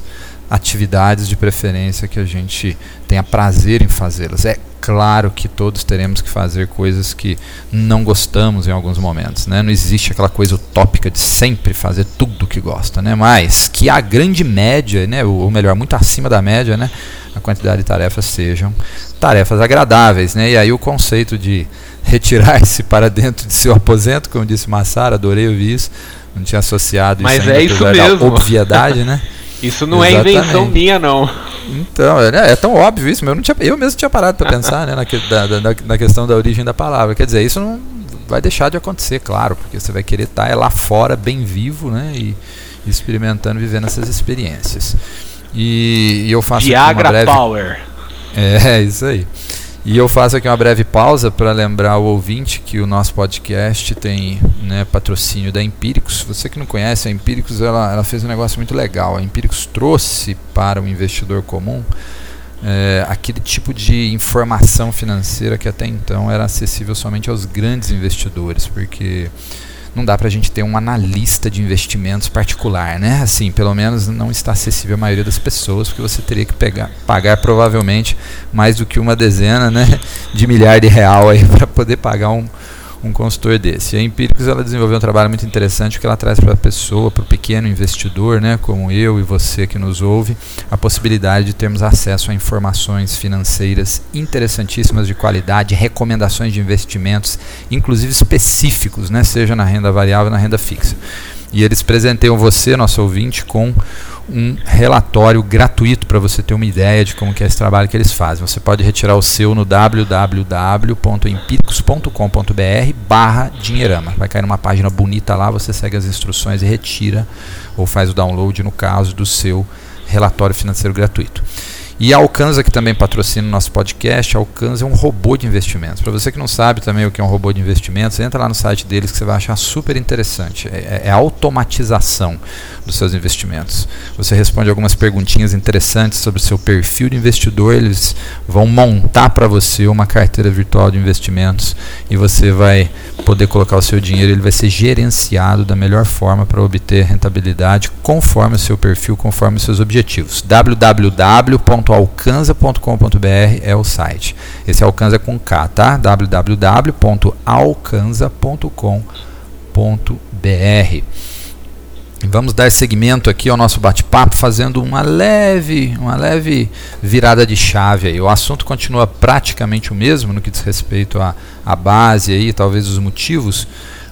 atividades de preferência que a gente tenha prazer em fazê-las. É claro que todos teremos que fazer coisas que não gostamos em alguns momentos, né? Não existe aquela coisa utópica de sempre fazer tudo que gosta, né? Mas que a grande média, né, ou melhor, muito acima da média, né, a quantidade de tarefas sejam tarefas agradáveis, né? E aí o conceito de retirar-se para dentro de seu aposento, como disse Massara, adorei ouvir isso. Não tinha associado
Mas isso é isso mesmo.
obviedade, né?
Isso não Exatamente. é invenção minha, não.
Então, é, é tão óbvio isso, mas eu, não tinha, eu mesmo tinha parado para pensar né, na, da, da, na questão da origem da palavra. Quer dizer, isso não vai deixar de acontecer, claro, porque você vai querer estar tá, é lá fora, bem vivo, né? E, experimentando, vivendo essas experiências. E, e eu faço
Viagra
uma breve...
Power.
É, isso aí. E eu faço aqui uma breve pausa para lembrar o ouvinte que o nosso podcast tem né, patrocínio da Empíricos. Você que não conhece, a Empíricos ela, ela fez um negócio muito legal. A Empíricos trouxe para o investidor comum é, aquele tipo de informação financeira que até então era acessível somente aos grandes investidores, porque não dá para a gente ter um analista de investimentos particular, né? Assim, pelo menos não está acessível à maioria das pessoas, porque você teria que pegar, pagar provavelmente mais do que uma dezena, né, de milhar de real aí para poder pagar um, um consultor desse. A Empíricos ela desenvolveu um trabalho muito interessante que ela traz para a pessoa, para o pequeno investidor, né, como eu e você que nos ouve, a possibilidade de termos acesso a informações financeiras interessantíssimas de qualidade, recomendações de investimentos, inclusive específicos, né, seja na renda variável na renda fixa. E eles presenteiam você, nosso ouvinte, com um relatório gratuito para você ter uma ideia de como é esse trabalho que eles fazem. Você pode retirar o seu no www.empíricos.com.br barra dinheirama. Vai cair numa página bonita lá, você segue as instruções e retira ou faz o download, no caso, do seu relatório financeiro gratuito. E a Alcanza, que também patrocina o nosso podcast, a Alcanza é um robô de investimentos. Para você que não sabe também o que é um robô de investimentos, entra lá no site deles que você vai achar super interessante. É, é a automatização dos seus investimentos. Você responde algumas perguntinhas interessantes sobre o seu perfil de investidor, eles vão montar para você uma carteira virtual de investimentos e você vai poder colocar o seu dinheiro, ele vai ser gerenciado da melhor forma para obter rentabilidade conforme o seu perfil, conforme os seus objetivos. www www.alcanza.com.br é o site. Esse Alcanza é com K, tá? www.alcanza.com.br. Vamos dar segmento aqui ao nosso bate-papo, fazendo uma leve, uma leve virada de chave aí. O assunto continua praticamente o mesmo no que diz respeito à, à base aí, talvez os motivos,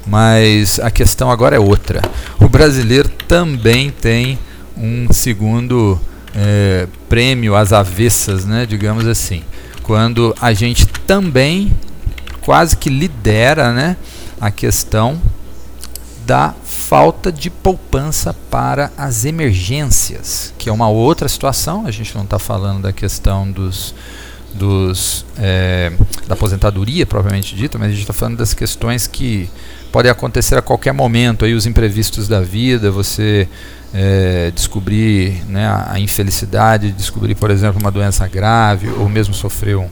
mas a questão agora é outra. O brasileiro também tem um segundo é, prêmio às avessas, né, digamos assim, quando a gente também quase que lidera né, a questão da falta de poupança para as emergências, que é uma outra situação. A gente não está falando da questão dos, dos é, da aposentadoria propriamente dita, mas a gente está falando das questões que podem acontecer a qualquer momento, aí os imprevistos da vida, você é, descobrir né, a infelicidade, descobrir, por exemplo, uma doença grave ou mesmo sofrer um,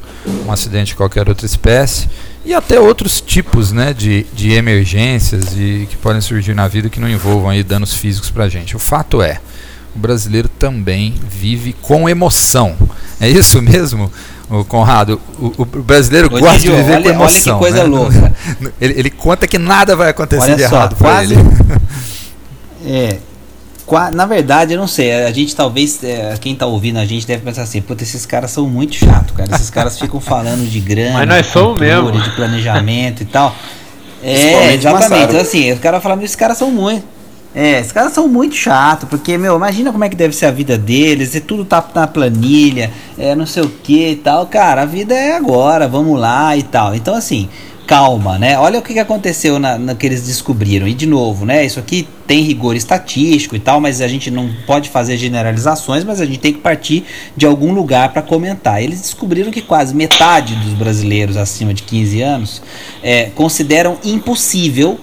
um acidente de qualquer outra espécie e até outros tipos né, de, de emergências e que podem surgir na vida que não envolvam aí danos físicos para a gente. O fato é, o brasileiro também vive com emoção. É isso mesmo? O Conrado, o, o brasileiro Ô, gosta de viver olha, com emoção.
Olha que coisa né? louca.
Ele, ele, conta que nada vai acontecer olha de só, errado
quase, ele. É, na verdade, eu não sei. A gente talvez, é, quem tá ouvindo a gente deve pensar assim, puta, esses caras são muito chato, cara. Esses caras ficam falando de grana,
Mas nós somos mesmo.
de planejamento e tal. É, exatamente. Então, assim, os caras falam, esses caras são muito. É, esses caras são muito chato, porque, meu, imagina como é que deve ser a vida deles, e tudo tá na planilha, é, não sei o que e tal. Cara, a vida é agora, vamos lá e tal. Então, assim, calma, né? Olha o que aconteceu na, na, que eles descobriram. E de novo, né? Isso aqui tem rigor estatístico e tal, mas a gente não pode fazer generalizações, mas a gente tem que partir de algum lugar para comentar. Eles descobriram que quase metade dos brasileiros acima de 15 anos é, consideram impossível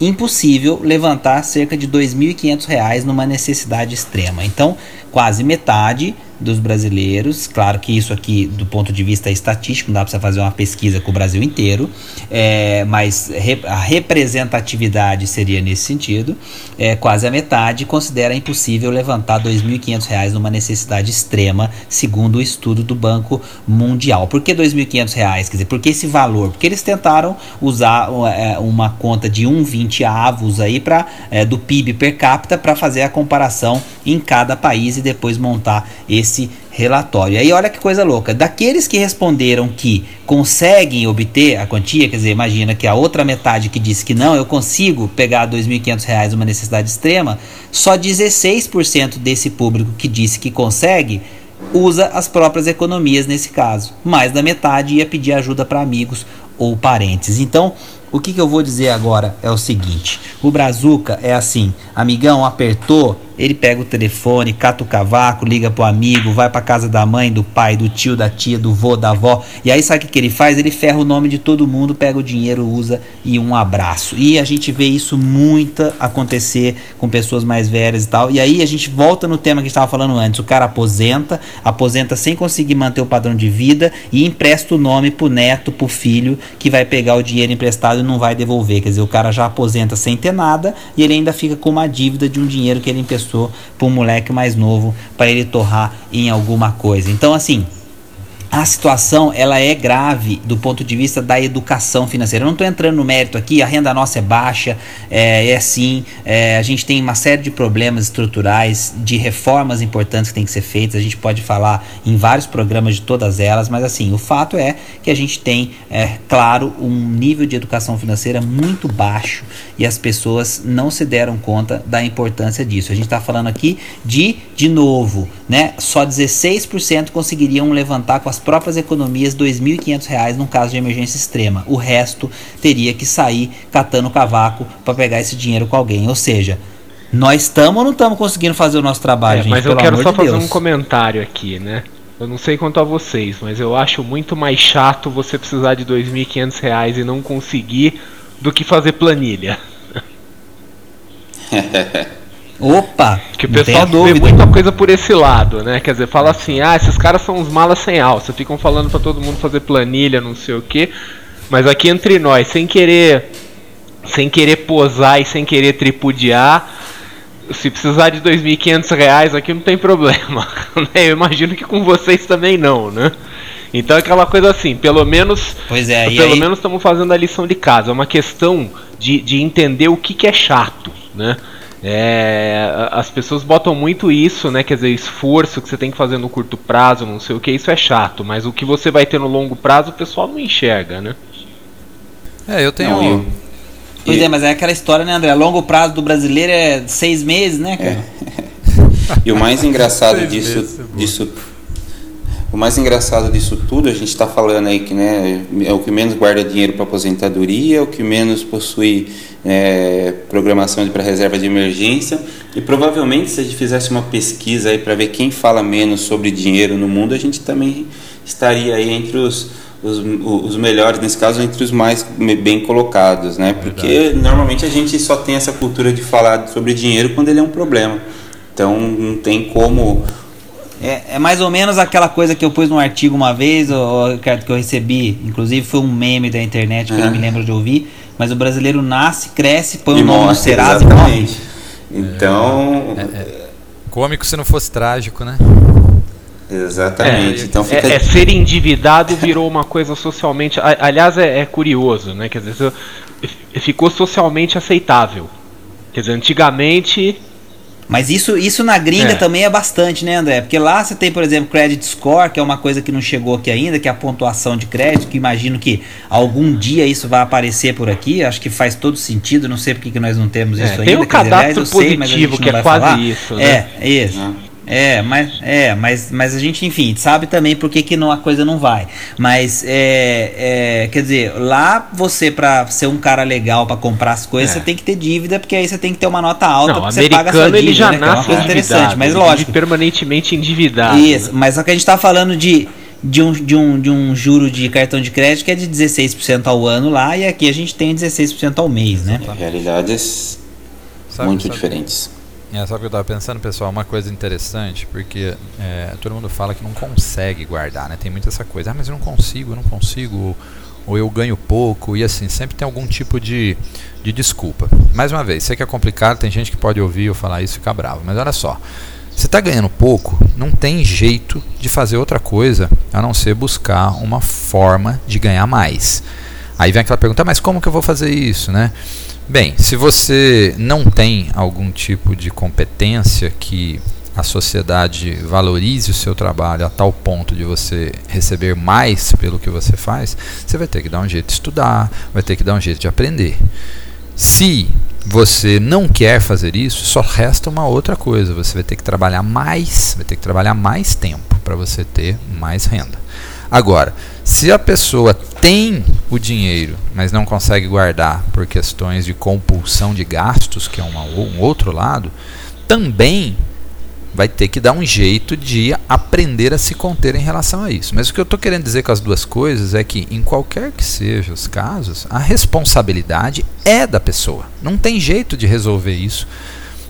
impossível levantar cerca de R$ 2.500 numa necessidade extrema. Então, quase metade dos brasileiros. Claro que isso aqui, do ponto de vista estatístico, não dá para fazer uma pesquisa com o Brasil inteiro, é, mas a representatividade seria nesse sentido. É, quase a metade considera impossível levantar R$ 2.500 numa necessidade extrema, segundo o estudo do Banco Mundial. Por que R$ 2.500? Quer dizer, por que esse valor? Porque eles tentaram usar é, uma conta de 1,20 avos aí pra, é, do PIB per capita para fazer a comparação em cada país e depois montar esse esse relatório. Aí olha que coisa louca, daqueles que responderam que conseguem obter a quantia, quer dizer, imagina que a outra metade que disse que não, eu consigo pegar R$ 2.500 uma necessidade extrema, só 16% desse público que disse que consegue usa as próprias economias nesse caso. Mais da metade ia pedir ajuda para amigos ou parentes. Então, o que, que eu vou dizer agora é o seguinte: o Brazuca é assim, amigão, apertou, ele pega o telefone, cata o cavaco, liga pro amigo, vai pra casa da mãe, do pai, do tio, da tia, do vô, da avó. E aí sabe o que, que ele faz? Ele ferra o nome de todo mundo, pega o dinheiro, usa e um abraço. E a gente vê isso muito acontecer com pessoas mais velhas e tal. E aí a gente volta no tema que estava falando antes. O cara aposenta, aposenta sem conseguir manter o padrão de vida e empresta o nome pro neto, pro filho, que vai pegar o dinheiro emprestado e não vai devolver. Quer dizer, o cara já aposenta sem ter nada e ele ainda fica com uma dívida de um dinheiro que ele emprestou para um moleque mais novo para ele torrar em alguma coisa. Então, assim, a situação ela é grave do ponto de vista da educação financeira. Eu não estou entrando no mérito aqui, a renda nossa é baixa, é, é assim, é, a gente tem uma série de problemas estruturais, de reformas importantes que têm que ser feitas. A gente pode falar em vários programas de todas elas, mas assim, o fato é que a gente tem, é, claro, um nível de educação financeira muito baixo e as pessoas não se deram conta da importância disso. A gente está falando aqui de, de novo, né? Só 16% conseguiriam levantar com as próprias economias R$ 2.500 num caso de emergência extrema. O resto teria que sair catando cavaco para pegar esse dinheiro com alguém. Ou seja, nós estamos ou não estamos conseguindo fazer o nosso trabalho, é, gente?
Mas eu quero só de fazer Deus. um comentário aqui, né? Eu não sei quanto a vocês, mas eu acho muito mais chato você precisar de R$ 2.500 e não conseguir do que fazer planilha.
Opa!
Que o pessoal vê muita coisa por esse lado, né? Quer dizer, fala assim, ah, esses caras são uns malas sem alça, ficam falando para todo mundo fazer planilha, não sei o que. Mas aqui entre nós, sem querer, sem querer posar e sem querer tripudiar, se precisar de 2.500 reais aqui não tem problema. Né? Eu imagino que com vocês também não, né? Então é aquela coisa assim, pelo menos.
Pois é,
pelo
aí...
menos estamos fazendo a lição de casa. É uma questão de, de entender o que, que é chato, né? É, as pessoas botam muito isso, né? Quer dizer, esforço que você tem que fazer no curto prazo, não sei o que, isso é chato, mas o que você vai ter no longo prazo o pessoal não enxerga, né?
É, eu tenho. Não,
Pois é, mas é aquela história, né, André? Longo prazo do brasileiro é seis meses, né, cara? É.
E o mais engraçado disso, disso o mais engraçado disso tudo, a gente está falando aí que né, é o que menos guarda dinheiro para aposentadoria, é o que menos possui é, programação para reserva de emergência. E provavelmente, se a gente fizesse uma pesquisa aí para ver quem fala menos sobre dinheiro no mundo, a gente também estaria aí entre os, os, os melhores, nesse caso, entre os mais bem colocados, né? Porque Verdade. normalmente a gente só tem essa cultura de falar sobre dinheiro quando ele é um problema. Então não tem como
é, é, mais ou menos aquela coisa que eu pus num artigo uma vez, ou, que eu recebi, inclusive foi um meme da internet que eu não me lembro de ouvir, mas o brasileiro nasce, cresce, põe o nome no Serasa e morre.
Então. É, é,
é, cômico se não fosse trágico, né?
Exatamente.
É,
então
fica... é, ser endividado virou uma coisa socialmente. Aliás, é, curioso, né? Quer dizer, ficou socialmente aceitável. Quer dizer, antigamente
mas isso, isso na gringa é. também é bastante, né, André? Porque lá você tem, por exemplo, credit score, que é uma coisa que não chegou aqui ainda, que é a pontuação de crédito, que imagino que algum dia isso vai aparecer por aqui. Acho que faz todo sentido. Não sei porque que nós não temos é, isso
tem
ainda.
Tem o cadastro dizer, positivo, sei, que é quase falar. isso.
Né? É, isso. Uhum. É, mas, é mas, mas a gente, enfim, sabe também por que, que não, a coisa não vai. Mas, é, é, quer dizer, lá você, pra ser um cara legal para comprar as coisas, é. você tem que ter dívida, porque aí você tem que ter uma nota alta
não,
você paga a
sua
dívida.
ele já né, nasce é interessante, mas lógico. permanentemente endividado.
Isso, mas só que a gente tá falando de de um, de, um, de um juro de cartão de crédito que é de 16% ao ano lá, e aqui a gente tem 16% ao mês, né?
Realidades sabe, muito sabe. diferentes.
É, sabe o que eu estava pensando, pessoal? Uma coisa interessante, porque é, todo mundo fala que não consegue guardar, né? Tem muito essa coisa, ah, mas eu não consigo, eu não consigo, ou, ou eu ganho pouco, e assim, sempre tem algum tipo de, de desculpa. Mais uma vez, sei que é complicado, tem gente que pode ouvir eu falar isso e ficar bravo, mas olha só. Você está ganhando pouco, não tem jeito de fazer outra coisa a não ser buscar uma forma de ganhar mais. Aí vem aquela pergunta, mas como que eu vou fazer isso, né? Bem, se você não tem algum tipo de competência que a sociedade valorize o seu trabalho a tal ponto de você receber mais pelo que você faz, você vai ter que dar um jeito de estudar, vai ter que dar um jeito de aprender. Se você não quer fazer isso, só resta uma outra coisa, você vai ter que trabalhar mais, vai ter que trabalhar mais tempo para você ter mais renda. Agora, se a pessoa tem o dinheiro, mas não consegue guardar por questões de compulsão de gastos, que é uma, um outro lado, também vai ter que dar um jeito de aprender a se conter em relação a isso. Mas o que eu estou querendo dizer com as duas coisas é que, em qualquer que seja os casos, a responsabilidade é da pessoa. Não tem jeito de resolver isso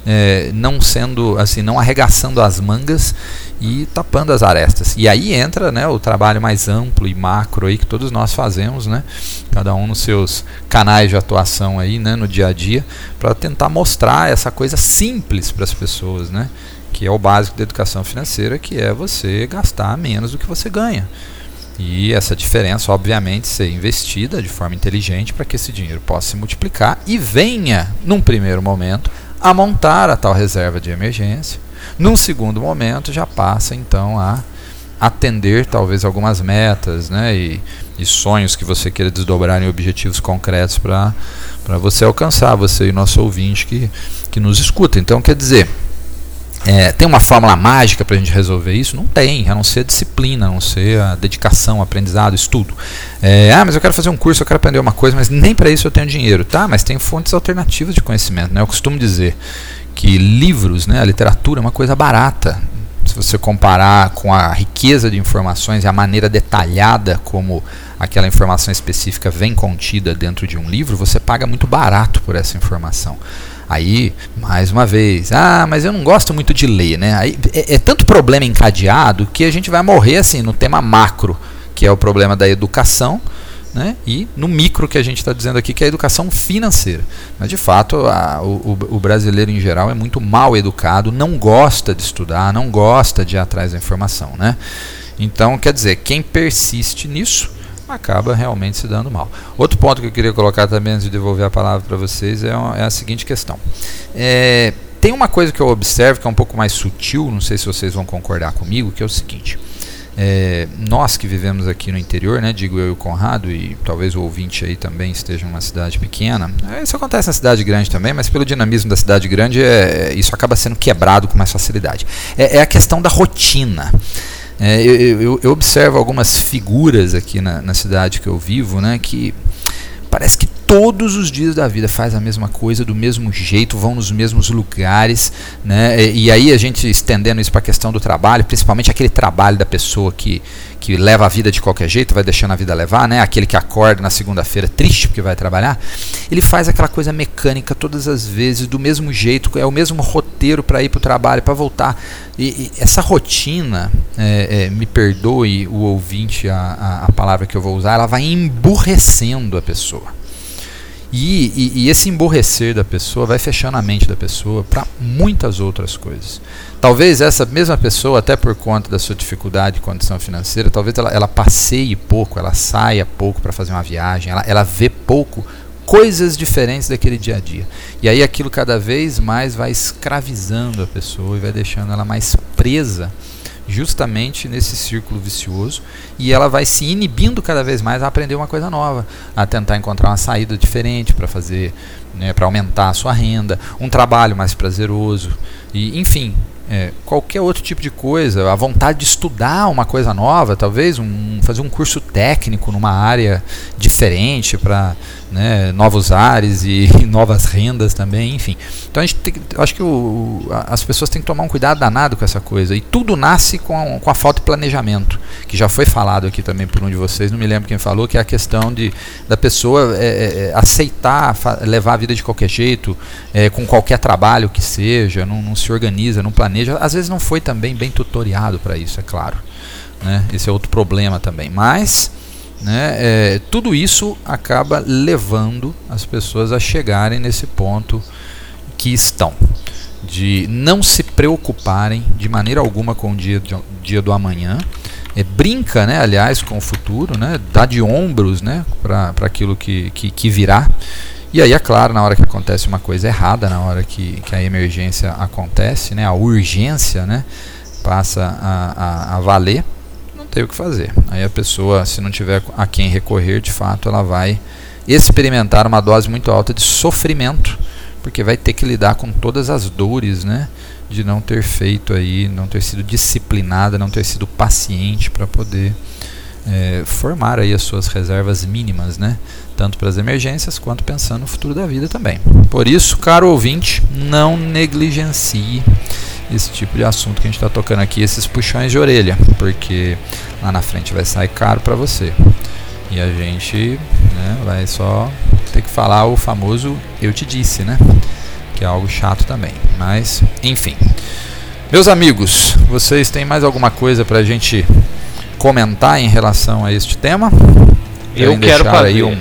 é, não sendo assim, não arregaçando as mangas e tapando as arestas. E aí entra né, o trabalho mais amplo e macro aí que todos nós fazemos, né, cada um nos seus canais de atuação aí, né, no dia a dia, para tentar mostrar essa coisa simples para as pessoas, né, que é o básico da educação financeira, que é você gastar menos do que você ganha. E essa diferença, obviamente, ser investida de forma inteligente para que esse dinheiro possa se multiplicar e venha, num primeiro momento, a montar a tal reserva de emergência. Num segundo momento, já passa então a atender talvez algumas metas né, e, e sonhos que você queira desdobrar em objetivos concretos para você alcançar, você e nosso ouvinte que, que nos escuta. Então, quer dizer, é, tem uma fórmula mágica para a gente resolver isso? Não tem, a não ser a disciplina, a não ser a dedicação, aprendizado, estudo. É, ah, mas eu quero fazer um curso, eu quero aprender uma coisa, mas nem para isso eu tenho dinheiro. Tá, mas tem fontes alternativas de conhecimento. Né? Eu costumo dizer que livros, né, a literatura é uma coisa barata se você comparar com a riqueza de informações e a maneira detalhada como aquela informação específica vem contida dentro de um livro, você paga muito barato por essa informação. Aí, mais uma vez, ah, mas eu não gosto muito de ler, né? Aí, é, é tanto problema encadeado que a gente vai morrer assim no tema macro, que é o problema da educação, né? e no micro que a gente está dizendo aqui, que é a educação financeira. Mas de fato, a, o, o, brasileiro em geral é muito mal educado, não gosta de estudar, não gosta de ir atrás da informação. Né? Então, quer dizer, quem persiste nisso acaba realmente se dando mal. Outro ponto que eu queria colocar também antes de devolver a palavra para vocês é, é, a seguinte questão. É, tem uma coisa que eu observo que é um pouco mais sutil, não sei se vocês vão concordar comigo, que é o seguinte. É, nós que vivemos aqui no interior, né, digo eu e o Conrado, e talvez o ouvinte aí também esteja numa cidade pequena, é, isso acontece na cidade grande também, mas pelo dinamismo da cidade grande, é, isso acaba sendo quebrado com mais facilidade. É, é a questão da rotina. É, eu, eu, eu, observo algumas figuras aqui na, na cidade que eu vivo, né, que parece que todos os dias da vida faz a mesma coisa, do mesmo jeito, vão nos mesmos lugares, né? E, e aí a gente estendendo isso para a questão do trabalho, principalmente aquele trabalho da pessoa que, que leva a vida de qualquer jeito, vai deixando a vida levar, né? Aquele que acorda na segunda-feira triste porque vai trabalhar, ele faz aquela coisa mecânica todas as vezes, do mesmo jeito, é o mesmo roteiro para ir para o trabalho, para voltar. E, e, essa rotina, é, é, me perdoe o ouvinte a, a, a palavra que eu vou usar, ela vai emburrecendo a pessoa. E, e, e, esse emborrecer da pessoa vai fechando a mente da pessoa para muitas outras coisas. Talvez essa mesma pessoa, até por conta da sua dificuldade de condição financeira, talvez ela, ela passeie pouco, ela saia pouco para fazer uma viagem, ela, ela vê pouco coisas diferentes daquele dia a dia. E aí aquilo cada vez mais vai escravizando a pessoa e vai deixando ela mais presa justamente nesse círculo vicioso e ela vai se inibindo cada vez mais a aprender uma coisa nova, a tentar encontrar uma saída diferente para fazer, né, para aumentar a sua renda, um trabalho mais prazeroso e enfim, é, qualquer outro tipo de coisa, a vontade de estudar uma coisa nova, talvez um, fazer um curso técnico numa área diferente para né, novos ares e novas rendas também, enfim. Então a gente tem, acho que o, as pessoas têm que tomar um cuidado danado com essa coisa e tudo nasce com a, com a falta de planejamento, que já foi falado aqui também por um de vocês, não me lembro quem falou, que é a questão de da pessoa é, é, é aceitar levar a vida de qualquer jeito, é, com qualquer trabalho que seja, não, não se organiza, não planeja às vezes não foi também bem tutoriado para isso, é claro. Né? Esse é outro problema também. Mas né, é, tudo isso acaba levando as pessoas a chegarem nesse ponto que estão. De não se preocuparem de maneira alguma com o dia, dia do amanhã. É, brinca, né, aliás, com o futuro, né, dá de ombros né, para aquilo que, que, que virá. E aí, é claro, na hora que acontece uma coisa errada, na hora que, que a emergência acontece, né, a urgência né, passa a, a, a valer, tem o que fazer. Aí a pessoa, se não tiver a quem recorrer, de fato, ela vai experimentar uma dose muito alta de sofrimento, porque vai ter que lidar com todas as dores, né, de não ter feito aí, não ter sido disciplinada, não ter sido paciente para poder é, formar aí as suas reservas mínimas, né? Tanto para as emergências quanto pensando no futuro da vida também. Por isso, caro ouvinte, não negligencie esse tipo de assunto que a gente está tocando aqui, esses puxões de orelha, porque lá na frente vai sair caro para você. E a gente né, vai só ter que falar o famoso eu te disse, né? Que é algo chato também. Mas, enfim. Meus amigos, vocês têm mais alguma coisa para a gente comentar em relação a este tema?
Eu quero fazer. Aí
um,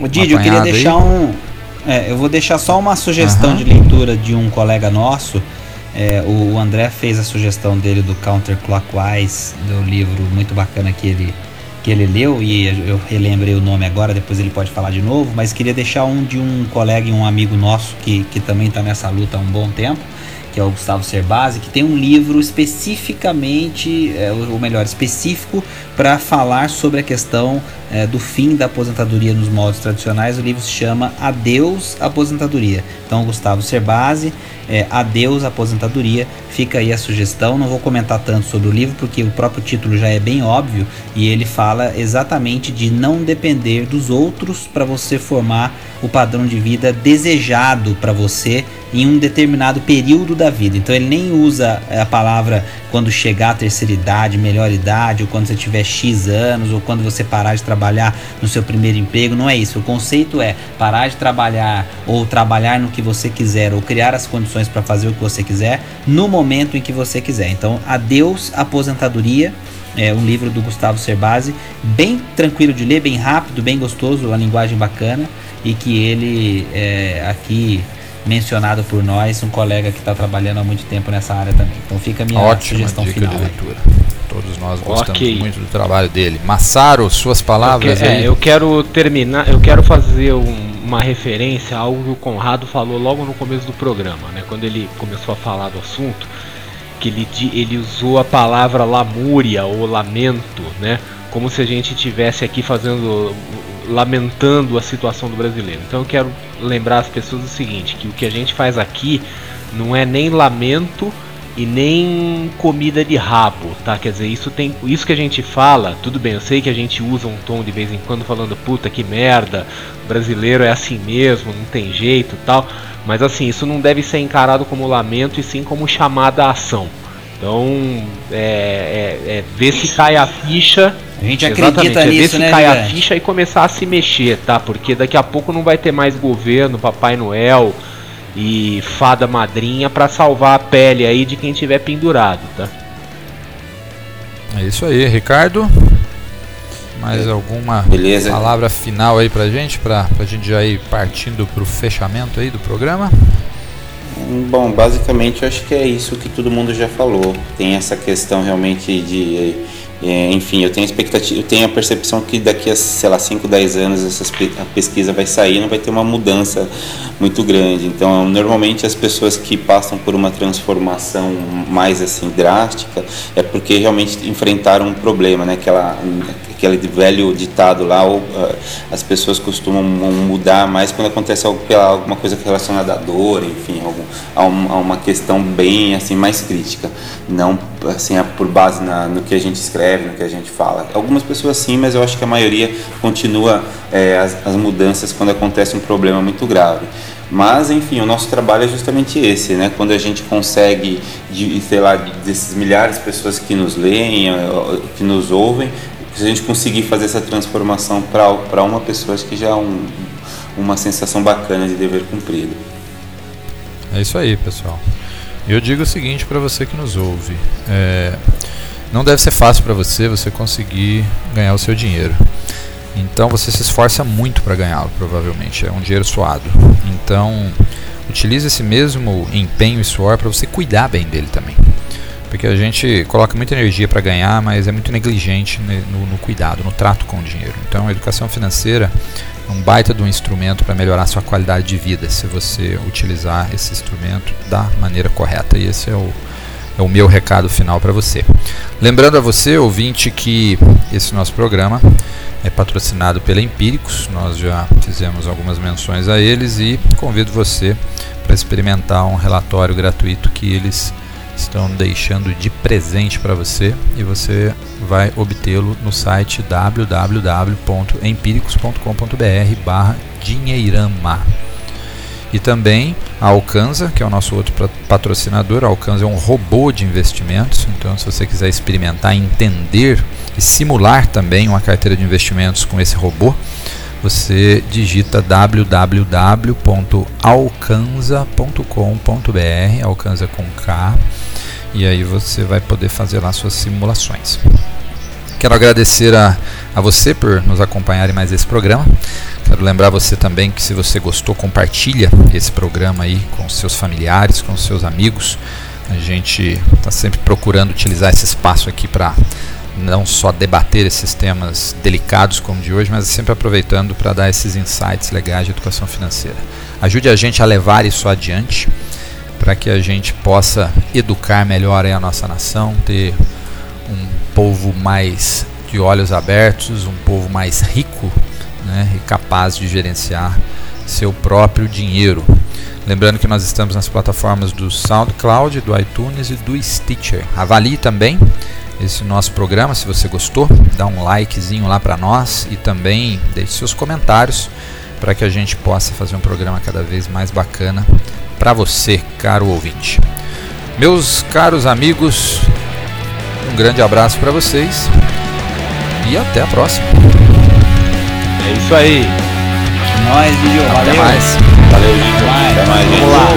o Didi, eu queria deixar aí? um. É, eu vou deixar só uma sugestão uhum. de leitura de um colega nosso. É, o André fez a sugestão dele do Counterclockwise, do livro muito bacana que ele, que ele leu e eu relembrei o nome agora, depois ele pode falar de novo, mas queria deixar um de um colega e um amigo nosso que, que também está nessa luta há um bom tempo, que é o Gustavo Cerbasi, que tem um livro especificamente, é, ou melhor, específico para falar sobre a questão é, do fim da aposentadoria nos moldes tradicionais. O livro se chama Adeus Aposentadoria. Então, Gustavo Cerbasi, é, Adeus Aposentadoria. Fica aí a sugestão. Não vou comentar tanto sobre o livro porque o próprio título já é bem óbvio e ele fala exatamente de não depender dos outros para você formar o padrão de vida desejado para você em um determinado período da vida. Então ele nem usa a palavra quando chegar à terceira idade, melhor idade, ou quando você tiver X anos, ou quando você parar de trabalhar no seu primeiro emprego. Não é isso. O conceito é parar de trabalhar ou trabalhar no que você quiser, ou criar as condições para fazer o que você quiser no momento em que você quiser. Então, adeus aposentadoria. É um livro do Gustavo Cerbasi, bem tranquilo de ler, bem rápido, bem gostoso, a linguagem bacana e que ele é, aqui mencionado por nós, um colega que está trabalhando há muito tempo nessa área também. Então fica a minha
Ótima
sugestão
dica
final.
de leitura. Todos nós gostamos
Ok.
muito do trabalho dele. Massaro, suas palavras
Eu que-
aí.
é, eu quero terminar, eu quero fazer um- uma referência a algo que o Conrado falou logo no começo do programa, né? Quando ele começou a falar do assunto, que ele, ele usou a palavra lamúria ou lamento, né? Como se a gente tivesse aqui fazendo lamentando a situação do brasileiro. Então eu quero lembrar as pessoas o seguinte, que o que a gente faz aqui não é nem lamento e nem comida de rabo, tá? Quer dizer, isso tem, isso que a gente fala, tudo bem, eu sei que a gente usa um tom de vez em quando falando puta que merda, brasileiro é assim mesmo, não tem jeito, tal, mas assim, isso não deve ser encarado como lamento e sim como chamada à ação. Então, é, é, é ver se cai a ficha.
A gente
Exatamente,
acredita
é ver
nisso,
se
né,
cai a ficha e começar a se mexer, tá? Porque daqui a pouco não vai ter mais governo, Papai Noel e fada madrinha pra salvar a pele aí de quem tiver pendurado, tá?
É isso aí, Ricardo. Mais alguma
Beleza.
palavra final aí pra gente, pra, pra gente já ir partindo pro fechamento aí do programa?
Bom, basicamente eu acho que é isso que todo mundo já falou. Tem essa questão realmente de. Eh, enfim, eu tenho a expectativa, eu tenho a percepção que daqui a, sei lá, 5, 10 anos essa pesquisa vai sair não vai ter uma mudança muito grande. Então, normalmente as pessoas que passam por uma transformação mais assim drástica é porque realmente enfrentaram um problema, né? Aquela, aquele velho ditado lá, ou, ah, as pessoas costumam mudar mais quando acontece algo, pela- alguma coisa relacionada à dor, enfim, algum, a, um- a uma questão bem assim mais crítica, não assim por base na, no que a gente escreve, no que a gente fala. Algumas pessoas sim, mas eu acho que a maioria continua eh, as, as mudanças quando acontece um problema muito grave. Mas, enfim, o nosso trabalho é justamente esse, né? Quando a gente consegue, de, sei lá, desses milhares de pessoas que nos leem, eh, que nos ouvem, se a gente conseguir fazer essa transformação para uma pessoa, acho que já é um, uma sensação bacana de dever cumprido.
É isso aí, pessoal. Eu digo o seguinte para você que nos ouve: é, não deve ser fácil para você você conseguir ganhar o seu dinheiro. Então você se esforça muito para ganhá-lo, provavelmente. É um dinheiro suado. Então utilize esse mesmo empenho e suor para você cuidar bem dele também. Porque a gente coloca muita energia para ganhar, mas é muito negligente ne- no, no cuidado, no trato com o dinheiro. Então a educação financeira é um baita de um instrumento para melhorar sua qualidade de vida, se você utilizar esse instrumento da maneira correta. E esse é o, é o meu recado final para você. Lembrando a você, ouvinte, que esse nosso programa é patrocinado pela Empíricos, nós já fizemos algumas menções a eles e convido você para experimentar um relatório gratuito que eles estão deixando de presente para você e você vai obtê-lo no site www.empíricos.com.br barra dinheirama. E também a Alcanza, que é o nosso outro patrocinador. A Alcanza é um robô de investimentos. Então, se você quiser experimentar, entender e simular também uma carteira de investimentos com esse robô, você digita www.alcanza.com.br, Alcanza com K, e aí você vai poder fazer lá suas simulações. Quero agradecer a, a você por nos acompanhar em mais esse programa. Quero lembrar você também que se você gostou, compartilha esse programa aí com seus familiares, com seus amigos. A gente está sempre procurando utilizar esse espaço aqui para não só debater esses temas delicados como de hoje, mas sempre aproveitando para dar esses insights legais de educação financeira. Ajude a gente a levar isso adiante para que a gente possa educar melhor a nossa nação, ter um povo mais de olhos abertos, um povo mais rico né, e capaz de gerenciar seu próprio dinheiro. Lembrando que nós estamos nas plataformas do SoundCloud, do iTunes e do Stitcher. Avalie também esse nosso programa se você gostou, dá um likezinho lá para nós e também deixe seus comentários para que a gente possa fazer um programa cada vez mais bacana para você, caro ouvinte. Meus caros amigos, um grande abraço para vocês e até a próxima.
É isso aí.
Nós, Gil.
Até
Valeu.
mais.
Valeu, gente.
Até mais.
Até mais.
Vamos lá.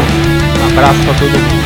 Um abraço para todo mundo.